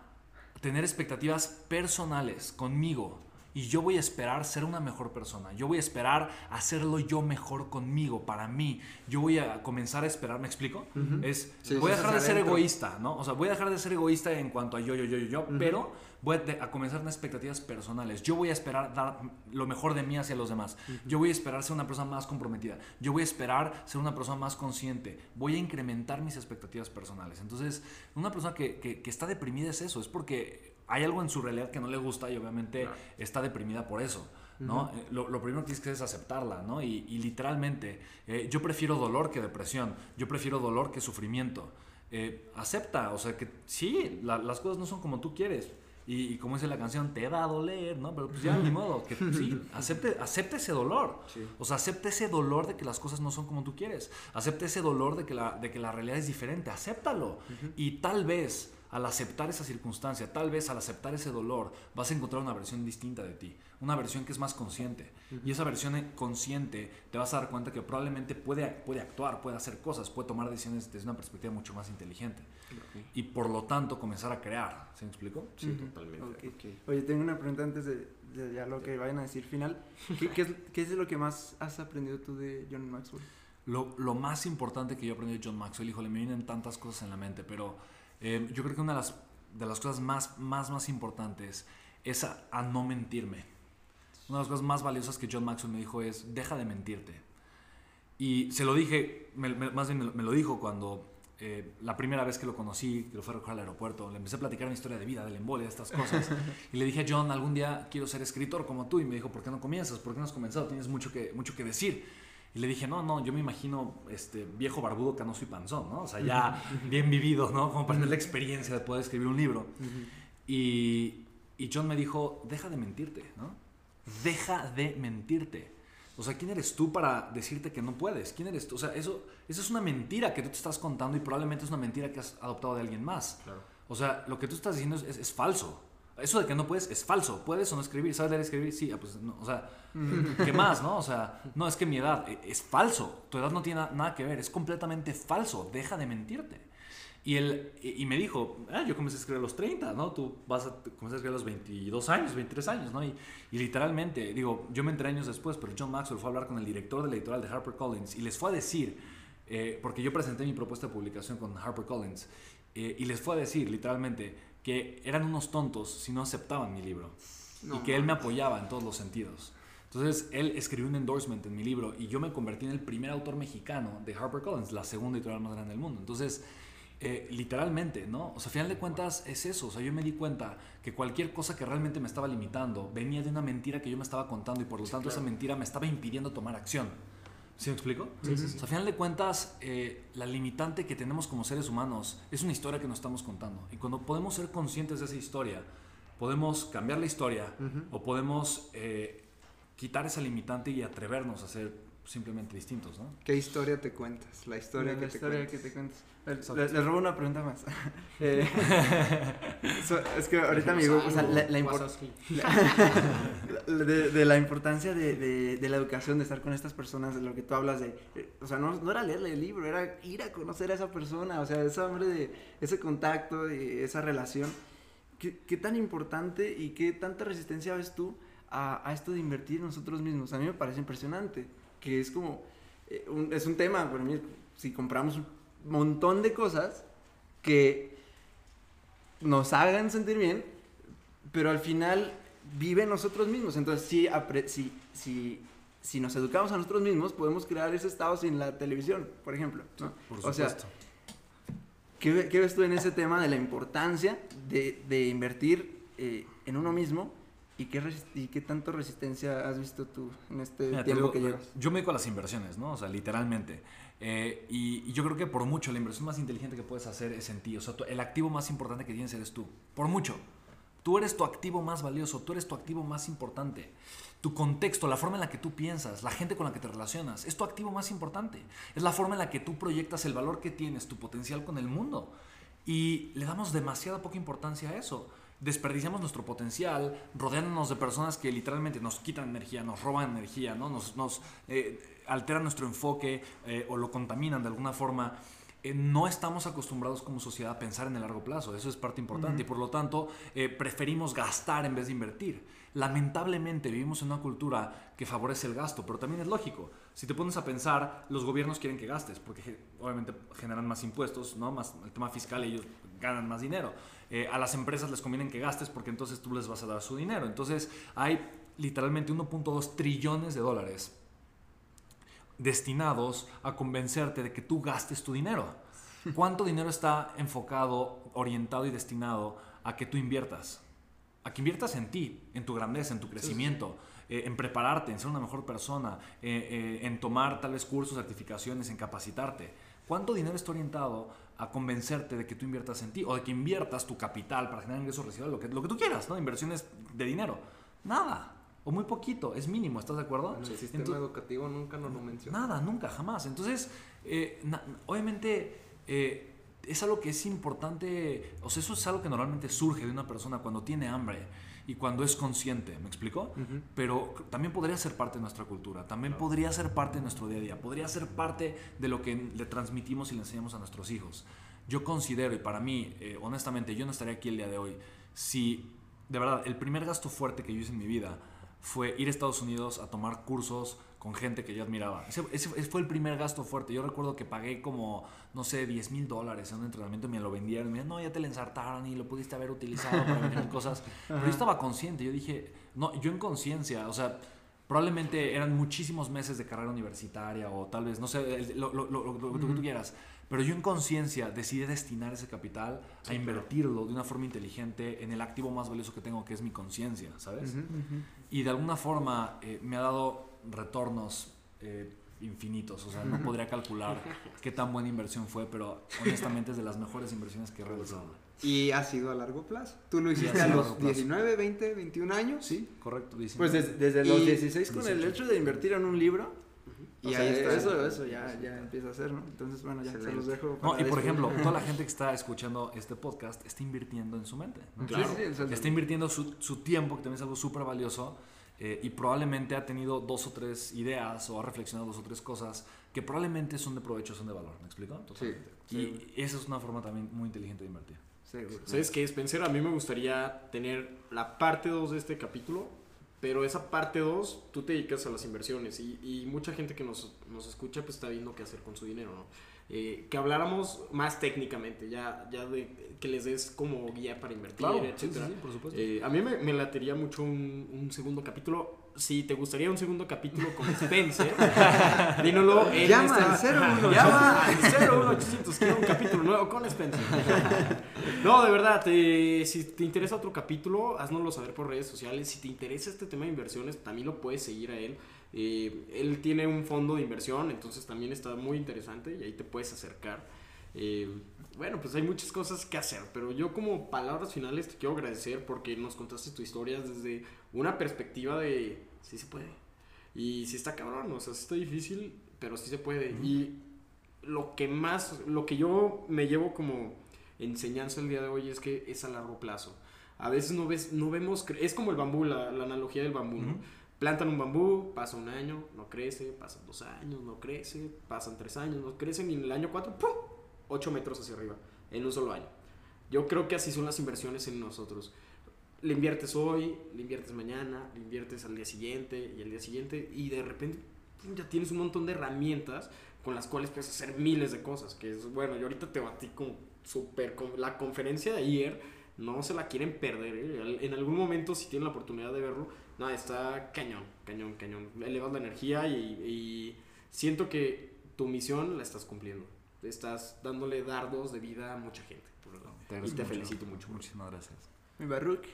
tener expectativas personales conmigo. Y yo voy a esperar ser una mejor persona. Yo voy a esperar hacerlo yo mejor conmigo, para mí. Yo voy a comenzar a esperar, ¿me explico? Es,
Sí,
voy a dejar de ser
adentro.
egoísta, ¿no? O sea, voy a dejar de ser egoísta en cuanto a yo, yo, yo, yo, yo, pero voy a, a comenzar unas expectativas personales. Yo voy a esperar dar lo mejor de mí hacia los demás. Yo voy a esperar ser una persona más comprometida. Yo voy a esperar ser una persona más consciente. Voy a incrementar mis expectativas personales. Entonces, una persona que, que- que está deprimida es eso, es porque hay algo en su realidad que no le gusta y obviamente está deprimida por eso. ¿no? Eh, lo, lo primero que tienes que hacer es aceptarla, ¿no? Y, y literalmente, eh, yo prefiero dolor que depresión, yo prefiero dolor que sufrimiento. Eh, acepta, o sea que sí, la- las cosas no son como tú quieres. Y, y como dice la canción, te va a doler, ¿no? Pero pues ya, ni modo, que [LAUGHS] sí, acepte, acepte ese dolor. O sea, acepte ese dolor de que las cosas no son como tú quieres. Acepte ese dolor de que la, de que la realidad es diferente. Acéptalo. Y tal vez al aceptar esa circunstancia, tal vez al aceptar ese dolor, vas a encontrar una versión distinta de ti, una versión que es más consciente. Y esa versión consciente te vas a dar cuenta que probablemente puede, puede actuar, puede hacer cosas, puede tomar decisiones desde una perspectiva mucho más inteligente. Y por lo tanto comenzar a crear. ¿Se me explico?
Sí,
Ujú.
totalmente.
Ok. Oye, tengo una pregunta antes de, de ya lo que vayan a decir final. ¿Qué, qué es, qué es lo que más has aprendido tú de John Maxwell?
Lo, lo más importante que yo aprendí de John Maxwell, híjole, me vienen tantas cosas en la mente, pero eh, yo creo que una de las, de las cosas más, más, más importantes es a, a no mentirme. Una de las cosas más valiosas que John Maxwell me dijo es, deja de mentirte. Y se lo dije, me- me- más bien me lo, me lo dijo cuando eh, la primera vez que lo conocí, que lo fue a recoger al aeropuerto, le empecé a platicar mi historia de vida, del embole, de estas cosas. [LAUGHS] y le dije a John, algún día quiero ser escritor como tú. Y me dijo, ¿por qué no comienzas? ¿Por qué no has comenzado? Tienes mucho que, mucho que decir. Y le dije, no, no, yo me imagino este viejo barbudo, canoso y panzón, ¿no? O sea, ya bien vivido, ¿no? Como para tener la experiencia de poder escribir un libro. Y, y John me dijo, deja de mentirte, ¿no? Deja de mentirte. O sea, ¿quién eres tú para decirte que no puedes? ¿Quién eres tú? O sea, eso, eso es una mentira que tú te estás contando y probablemente es una mentira que has adoptado de alguien más. O sea, lo que tú estás diciendo es, es- es falso. Eso de que no puedes es falso. ¿Puedes o no escribir? ¿Sabes leer y escribir? Sí, ah, pues no. O sea, ¿qué más, no? O sea, no, es que mi edad eh, es falso. Tu edad no tiene na- nada que ver. Es completamente falso. Deja de mentirte. Y, él, y me dijo, ah, yo comencé a escribir a los 30, ¿no? Tú vas a comenzar a escribir a los 22 años, 23 años, ¿no? Y, y literalmente, digo, yo me enteré años después, pero John Maxwell fue a hablar con el director de la editorial de HarperCollins y les fue a decir, eh, porque yo presenté mi propuesta de publicación con HarperCollins, eh, y les fue a decir, literalmente, que eran unos tontos si no aceptaban mi libro
No
y que él me apoyaba en todos los sentidos. Entonces, él escribió un endorsement en mi libro y yo me convertí en el primer autor mexicano de HarperCollins, la segunda editorial más grande del mundo. Entonces, eh, literalmente, ¿no? O sea, a final de cuentas es eso. O sea, yo me di cuenta que cualquier cosa que realmente me estaba limitando venía de una mentira que yo me estaba contando y por lo tanto esa mentira me estaba impidiendo tomar acción. ¿Sí me explico? O sea, a final de cuentas, eh, la limitante que tenemos como seres humanos es una historia que nos estamos contando. Y cuando podemos ser conscientes de esa historia, podemos cambiar la historia o podemos eh, quitar esa limitante y atrevernos a ser simplemente distintos, ¿no?
¿Qué historia te cuentas? La historia,
la
que, te
historia que te cuentas. Le-
Exacto.
Le, les robo una pregunta más. [LAUGHS] Eh, so- es que ahorita me digo, o sea, la, la impor- [LAUGHS] de, de la importancia de, de- de la educación, de estar con estas personas, de lo que tú hablas de, eh, o sea, no, no era leerle el libro, era ir a conocer a esa persona, o sea, ese hombre de ese contacto, y esa relación. ¿Qué, qué tan importante y qué tanta resistencia ves tú a, a esto de invertir en nosotros mismos? A mí me parece impresionante, que es como, eh, un- es un tema, para mí, si compramos un montón de cosas que nos hagan sentir bien, pero al final vive en nosotros mismos. Entonces, si, si, si, si nos educamos a nosotros mismos, podemos crear ese estado sin la televisión, por ejemplo. ¿no?
Por
o sea. ¿qué, qué ves tú en ese tema de la importancia de, de invertir eh, en uno mismo ¿Y qué, ¿Y qué tanto resistencia has visto tú en este
Mira,
tiempo
digo,
que llevas?
Yo me dedico a las inversiones, ¿no? O sea, literalmente. Eh, y, y yo creo que por mucho la inversión más inteligente que puedes hacer es en ti. O sea, tú- el activo más importante que tienes eres tú. Por mucho. Tú eres tu activo más valioso, tú eres tu activo más importante. Tu contexto, la forma en la que tú piensas, la gente con la que te relacionas, es tu activo más importante. Es la forma en la que tú proyectas el valor que tienes, tu potencial con el mundo. Y le damos demasiada poca importancia a eso. Desperdiciamos nuestro potencial rodeándonos de personas que literalmente nos quitan energía, nos roban energía, ¿no? nos, nos eh, alteran nuestro enfoque eh, o lo contaminan de alguna forma. Eh, no estamos acostumbrados como sociedad a pensar en el largo plazo, eso es parte importante y por lo tanto preferimos gastar en vez de invertir. Lamentablemente vivimos en una cultura que favorece el gasto, pero también es lógico. Si te pones a pensar, los gobiernos quieren que gastes, porque obviamente generan más impuestos, ¿no? más el tema fiscal, ellos ganan más dinero. Eh, a las empresas les conviene que gastes porque entonces tú les vas a dar su dinero. Entonces hay literalmente 1.2 trillones de dólares destinados a convencerte de que tú gastes tu dinero. [LAUGHS] ¿Cuánto dinero está enfocado, orientado y destinado a que tú inviertas? A que inviertas en ti, en tu grandeza, en tu crecimiento, eh, en prepararte, en ser una mejor persona, eh, eh, en tomar tal vez cursos, certificaciones, en capacitarte. ¿Cuánto dinero está orientado a convencerte de que tú inviertas en ti o de que inviertas tu capital para generar ingresos residuales, lo que, lo que tú quieras, ¿no? Inversiones de dinero. Nada. O muy poquito, es mínimo, ¿estás de acuerdo?
El sistema
Entonces-
educativo nunca nos lo menciona.
Nada, nunca, jamás. Entonces, eh, na- obviamente, eh, es algo que es importante, o sea, eso es algo que normalmente surge de una persona cuando tiene hambre y cuando es consciente, ¿me explico? Pero también podría ser parte de nuestra cultura, también podría ser parte de nuestro día a día, podría ser parte de lo que le transmitimos y le enseñamos a nuestros hijos. Yo considero, y para mí, eh, honestamente, yo no estaría aquí el día de hoy si, de verdad, el primer gasto fuerte que yo hice en mi vida fue ir a Estados Unidos a tomar cursos con gente que yo admiraba. Ese, ese fue el primer gasto fuerte. Yo recuerdo que pagué como, no sé, 10 mil dólares en un entrenamiento y me lo vendieron. Me dijeron, no, ya te lo ensartaron y lo pudiste haber utilizado para vender cosas. [LAUGHS] Pero yo estaba consciente. Yo dije, no, yo en conciencia, o sea, probablemente eran muchísimos meses de carrera universitaria o tal vez, no sé, lo, lo- lo- lo que tú quieras. Pero yo en conciencia decidí destinar ese capital a invertirlo de una forma inteligente en el activo más valioso que tengo, que es mi conciencia, ¿sabes? Y de alguna forma eh, me ha dado retornos eh, infinitos. O sea, no podría calcular qué tan buena inversión fue, pero honestamente es de las mejores inversiones que he realizado.
Y ha sido a largo plazo. Tú lo hiciste a los
largo plazo.
19, 20, 21 años.
Sí, correcto. dice.
Pues desde, desde los
Y-
16 con el
18.
hecho de invertir en un libro.
Y
o sea,
ahí está.
Eso, eso ya, ya empieza a ser, ¿no? Entonces, bueno, ya se
Excelente.
los dejo.
No,
para
y por ejemplo, toda la [LAUGHS] gente que está escuchando este podcast está invirtiendo en su mente. ¿no?
Sí, sí, sea,
Está invirtiendo su, su tiempo, que también es algo súper valioso, eh, y probablemente ha tenido dos o tres ideas o ha reflexionado dos o tres cosas que probablemente son de provecho, son de valor. ¿Me explico? Totalmente. Y esa es una forma también muy inteligente de invertir.
seguro.
¿Sabes qué, Spencer? A mí me gustaría tener la parte 2 de este capítulo, pero esa parte 2 tú te dedicas a las inversiones y, y mucha gente que nos, nos escucha pues está viendo qué hacer con su dinero, ¿no? Eh, que habláramos más técnicamente, ya, ya de que les des como guía para invertir, etcétera.
por supuesto.
Eh, a mí me, me latería mucho un, un segundo capítulo. Si te gustaría un segundo capítulo con Spencer, [LAUGHS] dínoslo en
Llama
este-
al 01800.
Llama al 01800, quiero un capítulo nuevo con Spencer. [LAUGHS] No, de verdad, si te interesa otro capítulo, haznoslo saber por redes sociales. Si te interesa este tema de inversiones, también lo puedes seguir a él. Eh, él tiene un fondo de inversión, entonces también está muy interesante y ahí te puedes acercar. Eh, bueno, pues hay muchas cosas que hacer, pero yo como palabras finales te quiero agradecer porque nos contaste tu historia desde una perspectiva de sí se puede. Y sí está cabrón, o sea, sí está difícil, pero sí se puede. Y lo que más, lo que yo me llevo como enseñanza el día de hoy es que es a largo plazo. A veces no, ves, no vemos, es como el bambú, la, la analogía del bambú, ¿no? Plantan un bambú, pasa un año, no crece, pasan dos años, no crece, pasan tres años, no crecen y en el año cuatro, ¡pum! 8 metros hacia arriba, en un solo año. Yo creo que así son las inversiones en nosotros. Le inviertes hoy, le inviertes mañana, le inviertes al día siguiente y al día siguiente y de repente pum, ya tienes un montón de herramientas con las cuales puedes hacer miles de cosas. Que es, bueno, yo ahorita te batí con super, con la conferencia de ayer, no se la quieren perder. ¿eh? En algún momento, si tienen la oportunidad de verlo, no, está cañón, cañón, cañón. Elevas la energía y, y siento que tu misión la estás cumpliendo. Estás dándole dardos de vida a mucha gente.
Te
y te
mucho.
felicito mucho.
Muchísimas gracias.
Mi Baruch.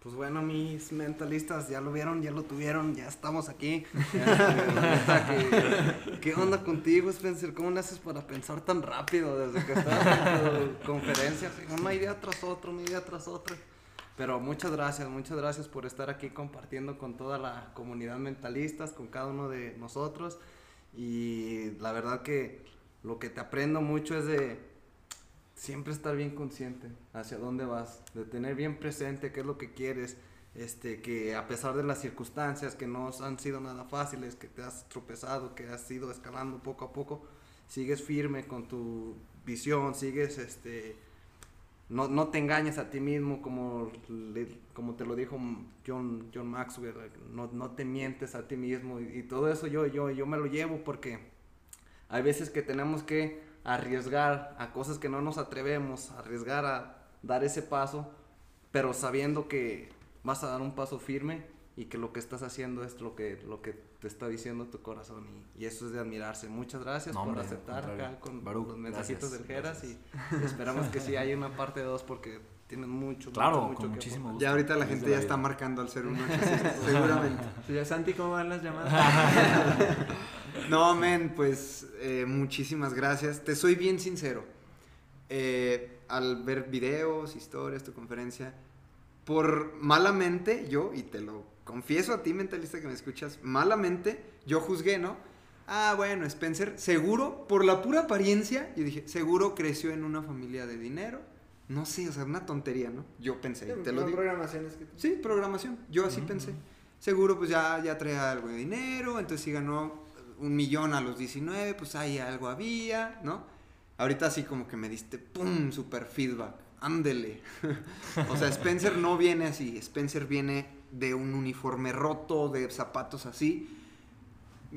Pues bueno, mis mentalistas ya lo vieron, ya lo tuvieron, ya estamos aquí. [LAUGHS] ¿qué, ¿Qué onda contigo, Spencer? ¿Cómo le haces para pensar tan rápido desde que estás en tu [LAUGHS] conferencia? Una idea tras otra, una idea tras otra. Pero muchas gracias, muchas gracias por estar aquí compartiendo con toda la comunidad mentalistas, con cada uno de nosotros. Y la verdad que lo que te aprendo mucho es de siempre estar bien consciente hacia dónde vas, de tener bien presente qué es lo que quieres, este, que a pesar de las circunstancias que no han sido nada fáciles, que te has tropezado, que has ido escalando poco a poco, sigues firme con tu visión, sigues, este, no, no te engañes a ti mismo como, como te lo dijo John, John Maxwell, no, no te mientes a ti mismo y, y todo eso yo, yo, yo me lo llevo porque hay veces que tenemos que arriesgar a cosas que no nos atrevemos, arriesgar a dar ese paso, pero sabiendo que vas a dar un paso firme y que lo que estás haciendo es lo que, lo que te está diciendo tu corazón y, y eso es de admirarse. Muchas gracias
No,
por
hombre,
aceptar acá con
Baruch,
los mensajitos
gracias,
del Geras y esperamos que sí [LAUGHS] haya una parte 2 porque tienen mucho,
Claro,
mucho, mucho
con muchísimo gusto.
Ya ahorita la gente ya está marcando al 01800, [LAUGHS] seguramente.
Sí, ya, Santi, ¿cómo van las llamadas? [LAUGHS]
No, men, pues eh, muchísimas gracias. Te soy bien sincero. Eh, al ver videos, historias, tu conferencia, por malamente yo, y te lo confieso a ti, mentalista que me escuchas, malamente yo juzgué, ¿no? Ah, bueno, Spencer, seguro, por la pura apariencia, yo dije, seguro creció en una familia de dinero. No sé, o sea, una tontería, ¿no? Yo pensé, te lo digo.
programaciones que
Sí, programación. Yo así pensé. Seguro, pues ya, ya traía algo de dinero. Entonces, si ganó un millón a los 19, pues ahí algo había, ¿no? Ahorita así como que me diste, ¡pum! Super feedback. Ándele. [LAUGHS] o sea, Spencer no viene así. Spencer viene de un uniforme roto, de zapatos así.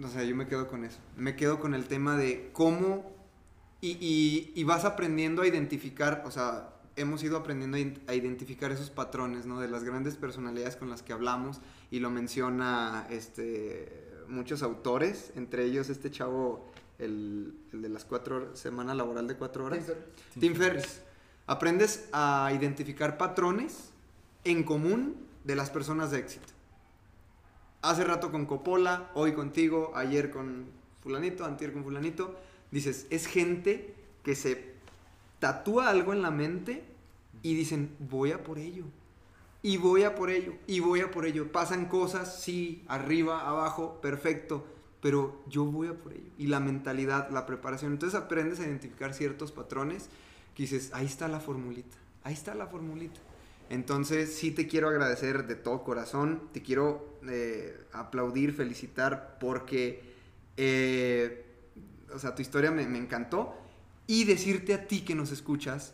O sea, yo me quedo con eso. Me quedo con el tema de cómo. Y, y- y vas aprendiendo a identificar, o sea, hemos ido aprendiendo a identificar esos patrones, ¿no? De las grandes personalidades con las que hablamos. Y lo menciona este, muchos autores, entre ellos este chavo, el, el de las cuatro horas, semana laboral de cuatro horas. Tim Ferriss. Aprendes a identificar patrones en común de las personas de éxito. Hace rato con Coppola, hoy contigo, ayer con fulanito, antier con fulanito. Dices, es gente que se tatúa algo en la mente y dicen, voy a por ello. Y voy a por ello, y voy a por ello. Pasan cosas, sí, arriba, abajo, perfecto, pero yo voy a por ello. Y la mentalidad, la preparación. Entonces aprendes a identificar ciertos patrones que dices, ahí está la formulita, ahí está la formulita. Entonces sí te quiero agradecer de todo corazón, te quiero eh, aplaudir, felicitar porque, eh, o sea, tu historia me, encantó y decirte a ti que nos escuchas,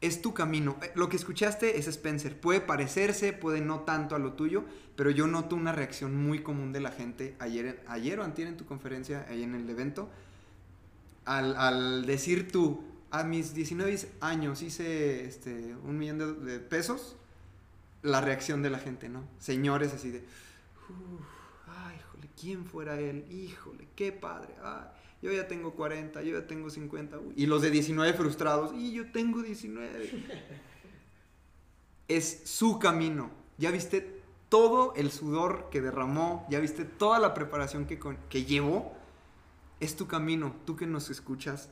es tu camino. Eh, Lo que escuchaste es Spencer. Puede parecerse, puede no tanto a lo tuyo, pero yo noto una reacción muy común de la gente ayer, ayer o antier en tu conferencia, ahí en el evento, al, al decir tú, a mis 19 años hice este, un millón de, pesos, la reacción de la gente, ¿no? Señores así de, "Uf, ay, híjole, ¿quién fuera él? Híjole, qué padre, ay, yo ya tengo 40, yo ya tengo 50, uy". y los de 19 frustrados, y yo tengo 19. [LAUGHS] es su camino, ya viste todo el sudor que derramó, ya viste toda la preparación que, que llevó, es tu camino, tú que nos escuchas,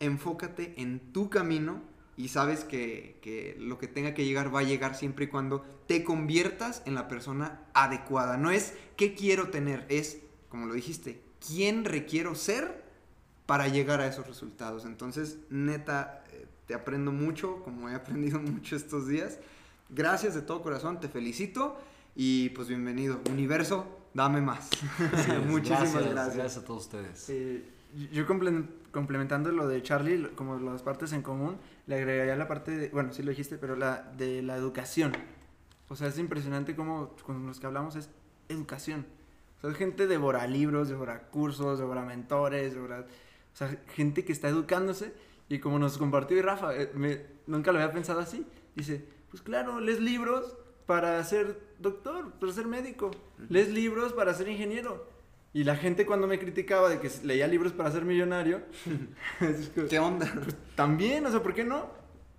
enfócate en tu camino y sabes que, que lo que tenga que llegar va a llegar siempre y cuando te conviertas en la persona adecuada. No es qué quiero tener, es, como lo dijiste, quién requiero ser para llegar a esos resultados. Entonces, neta, eh, te aprendo mucho, como he aprendido [LAUGHS] mucho estos días. Gracias de todo corazón, te felicito y pues bienvenido. Universo, dame más. [LAUGHS] Muchísimas
gracias,
gracias.
Gracias a todos ustedes.
Eh, yo comple- complementando lo de Charlie, como las partes en común, le agregaría la parte de, bueno, sí lo dijiste, pero la de la educación. O sea, es impresionante cómo con los que hablamos es educación. O sea, es gente devora libros, devora cursos, devora mentores, devora... O sea, gente que está educándose y como nos compartió Rafa, eh, me- nunca lo había pensado así. Dice, pues claro, lees libros para ser doctor, para ser médico. Lees libros para ser ingeniero. Y la gente cuando me criticaba de que leía libros para ser millonario, [LAUGHS]
¿Qué onda?
también, o sea, ¿por qué no?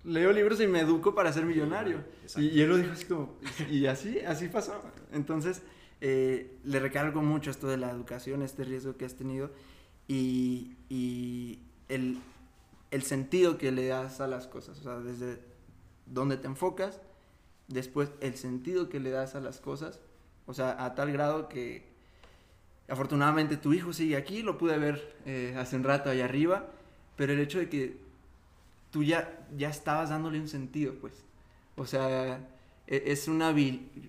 leo libros y me educo para ser millonario. Y, y él lo dijo así como, y así, así pasó. Entonces, eh, le recargo mucho esto de la educación, este riesgo que has tenido y, y el, el sentido que le das a las cosas, o sea, desde donde te enfocas, después el sentido que le das a las cosas, o sea, a tal grado que afortunadamente tu hijo sigue aquí, lo pude ver eh, hace un rato allá arriba, pero el hecho de que tú ya, ya estabas dándole un sentido, pues, o sea, e- es una,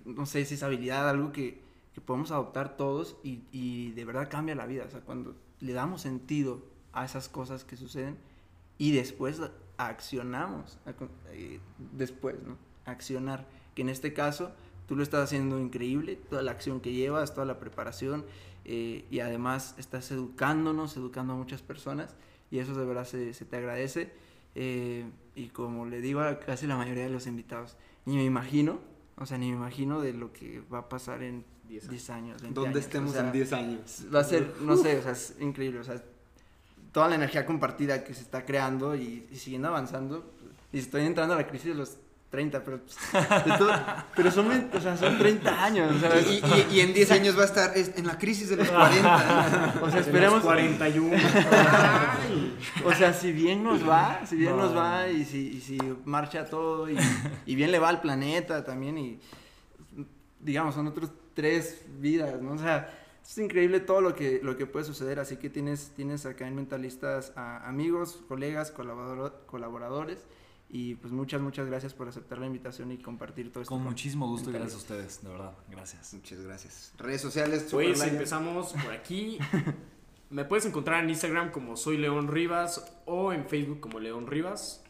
no sé si es habilidad, algo que, que podemos adoptar todos y, y de verdad cambia la vida, o sea, cuando le damos sentido a esas cosas que suceden y después accionamos, aco- eh, después, ¿no? Accionar, que en este caso tú lo estás haciendo increíble, toda la acción que llevas, toda la preparación eh, y además estás educándonos, educando a muchas personas y eso de verdad se, se te agradece eh, y como le digo a casi la mayoría de los invitados, ni me imagino, o sea, ni me imagino de lo que va a pasar en
10
10 años. 20
Donde
años,
estemos
o sea,
en 10 años.
Va a ser, no sé, o sea, es increíble, o sea, toda la energía compartida que se está creando y, y siguiendo avanzando. Y estoy entrando a la crisis de los 30, pero, pues, de todo- pero son, o sea, son 30 años, ¿sabes?
Y, y- y en 10 años va a estar es- en la crisis de los [LAUGHS] 40.
O sea,
Esperemos
esperemos,
41. Ay.
o sea, si bien nos va, si bien
No.
nos va y si, y si marcha todo y, y bien le va al planeta también y, digamos, son otros tres vidas, ¿no? O sea, es increíble todo lo que, lo que puede suceder, así que tienes, tienes acá en Mentalistas a amigos, colegas, colaborador- colaboradores y pues muchas, muchas gracias por aceptar la invitación y compartir todo esto.
Con muchísimo gusto y gracias a ustedes, de verdad. Gracias.
Muchas gracias. Redes sociales,
Pues
Superlion.
empezamos por aquí. [LAUGHS] Me puedes encontrar en Instagram como soy León Rivas o en Facebook como León Rivas.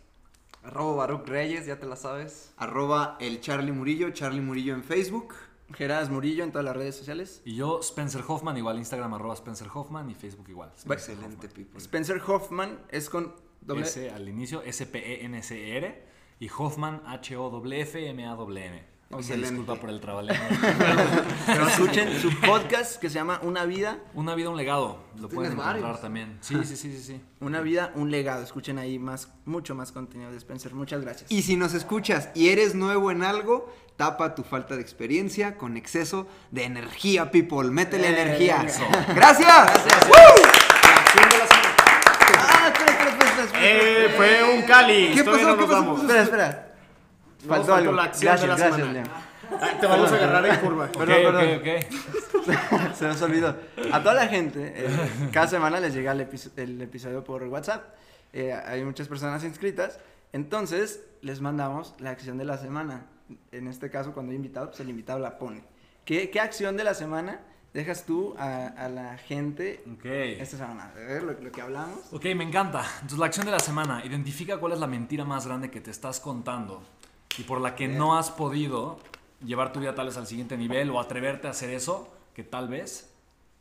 Arroba Baruch Reyes, ya te la sabes.
Arroba el Charlie Murillo, Charlie Murillo en Facebook.
Geras Murillo en todas las redes sociales.
Y yo, Spencer Hoffman, igual Instagram arroba Spencer Hoffman y Facebook igual. Spencer
Excelente,
Hoffman.
people.
Spencer Hoffman es con doble
S al inicio, S-P-E-N-C-E-R y Hoffman, H-O-F-F-M-A-W-M. Una
Excelente.
disculpa por el trabalengua. [LAUGHS]
Pero escuchen su podcast que se llama Una vida,
Una vida, un legado. Lo pueden encontrar
varios.
también. Sí, sí, sí, sí, sí.
una vida, un legado. Escuchen ahí más, mucho más contenido de Spencer. Muchas gracias.
Y si nos escuchas y eres nuevo en algo, tapa tu falta de experiencia con exceso de energía, people. Métele
Eh,
energía.
eso.
Gracias.
La acción de la semana.
Ah, espera, espera, espera, espera.
Eh, fue un Cali.
¿Qué
Todavía
pasó?
no
¿Qué pasó?
vamos.
Espera, espera. Faltó
faltó
algo.
la acción de
Gracias,
la
gracias,
semana.
León.
Ay, te vamos a agarrar en curva. [LAUGHS]
Perdón, perdón. [LAUGHS] Se nos olvidó. A toda la gente, eh, cada semana les llega el, el episodio por WhatsApp. Eh, hay muchas personas inscritas. Entonces, les mandamos la acción de la semana. En este caso, cuando hay invitado, pues el invitado la pone. ¿Qué, qué acción de la semana dejas tú a, a la gente
Ok.
esta semana? Ver lo, lo que hablamos.
Ok, me encanta. Entonces, la acción de la semana. Identifica cuál es la mentira más grande que te estás contando y por la que no has podido llevar tu vida tal vez al siguiente nivel o atreverte a hacer eso que tal vez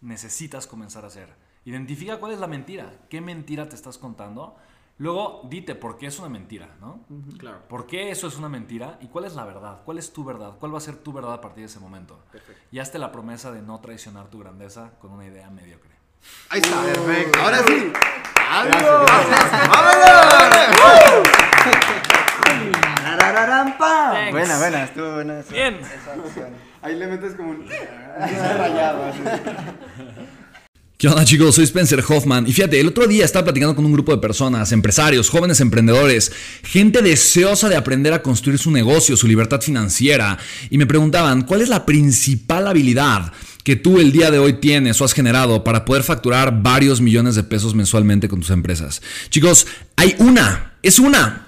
necesitas comenzar a hacer. Identifica cuál es la mentira. ¿Qué mentira te estás contando? Luego, dite por qué es una mentira, ¿no?
Claro.
¿Por qué eso es una mentira? ¿Y cuál es la verdad? ¿Cuál es tu verdad? ¿Cuál va a ser tu verdad a partir de ese momento? Y hazte la promesa de no traicionar tu grandeza con una idea mediocre.
Ahí está. Perfecto. Ahora sí. Pam.
Thanks.
Buena, buena, estuvo buena. esa-
Bien.
esa.
Ahí le metes como un... [LAUGHS]
Rayado. [LAUGHS]
¿Qué onda chicos? Soy Spencer Hoffman y fíjate, el otro día estaba platicando con un grupo de personas, empresarios, jóvenes emprendedores, gente deseosa de aprender a construir su negocio, su libertad financiera y me preguntaban, ¿cuál es la principal habilidad que tú el día de hoy tienes o has generado para poder facturar varios millones de pesos mensualmente con tus empresas? Chicos, hay una, es una.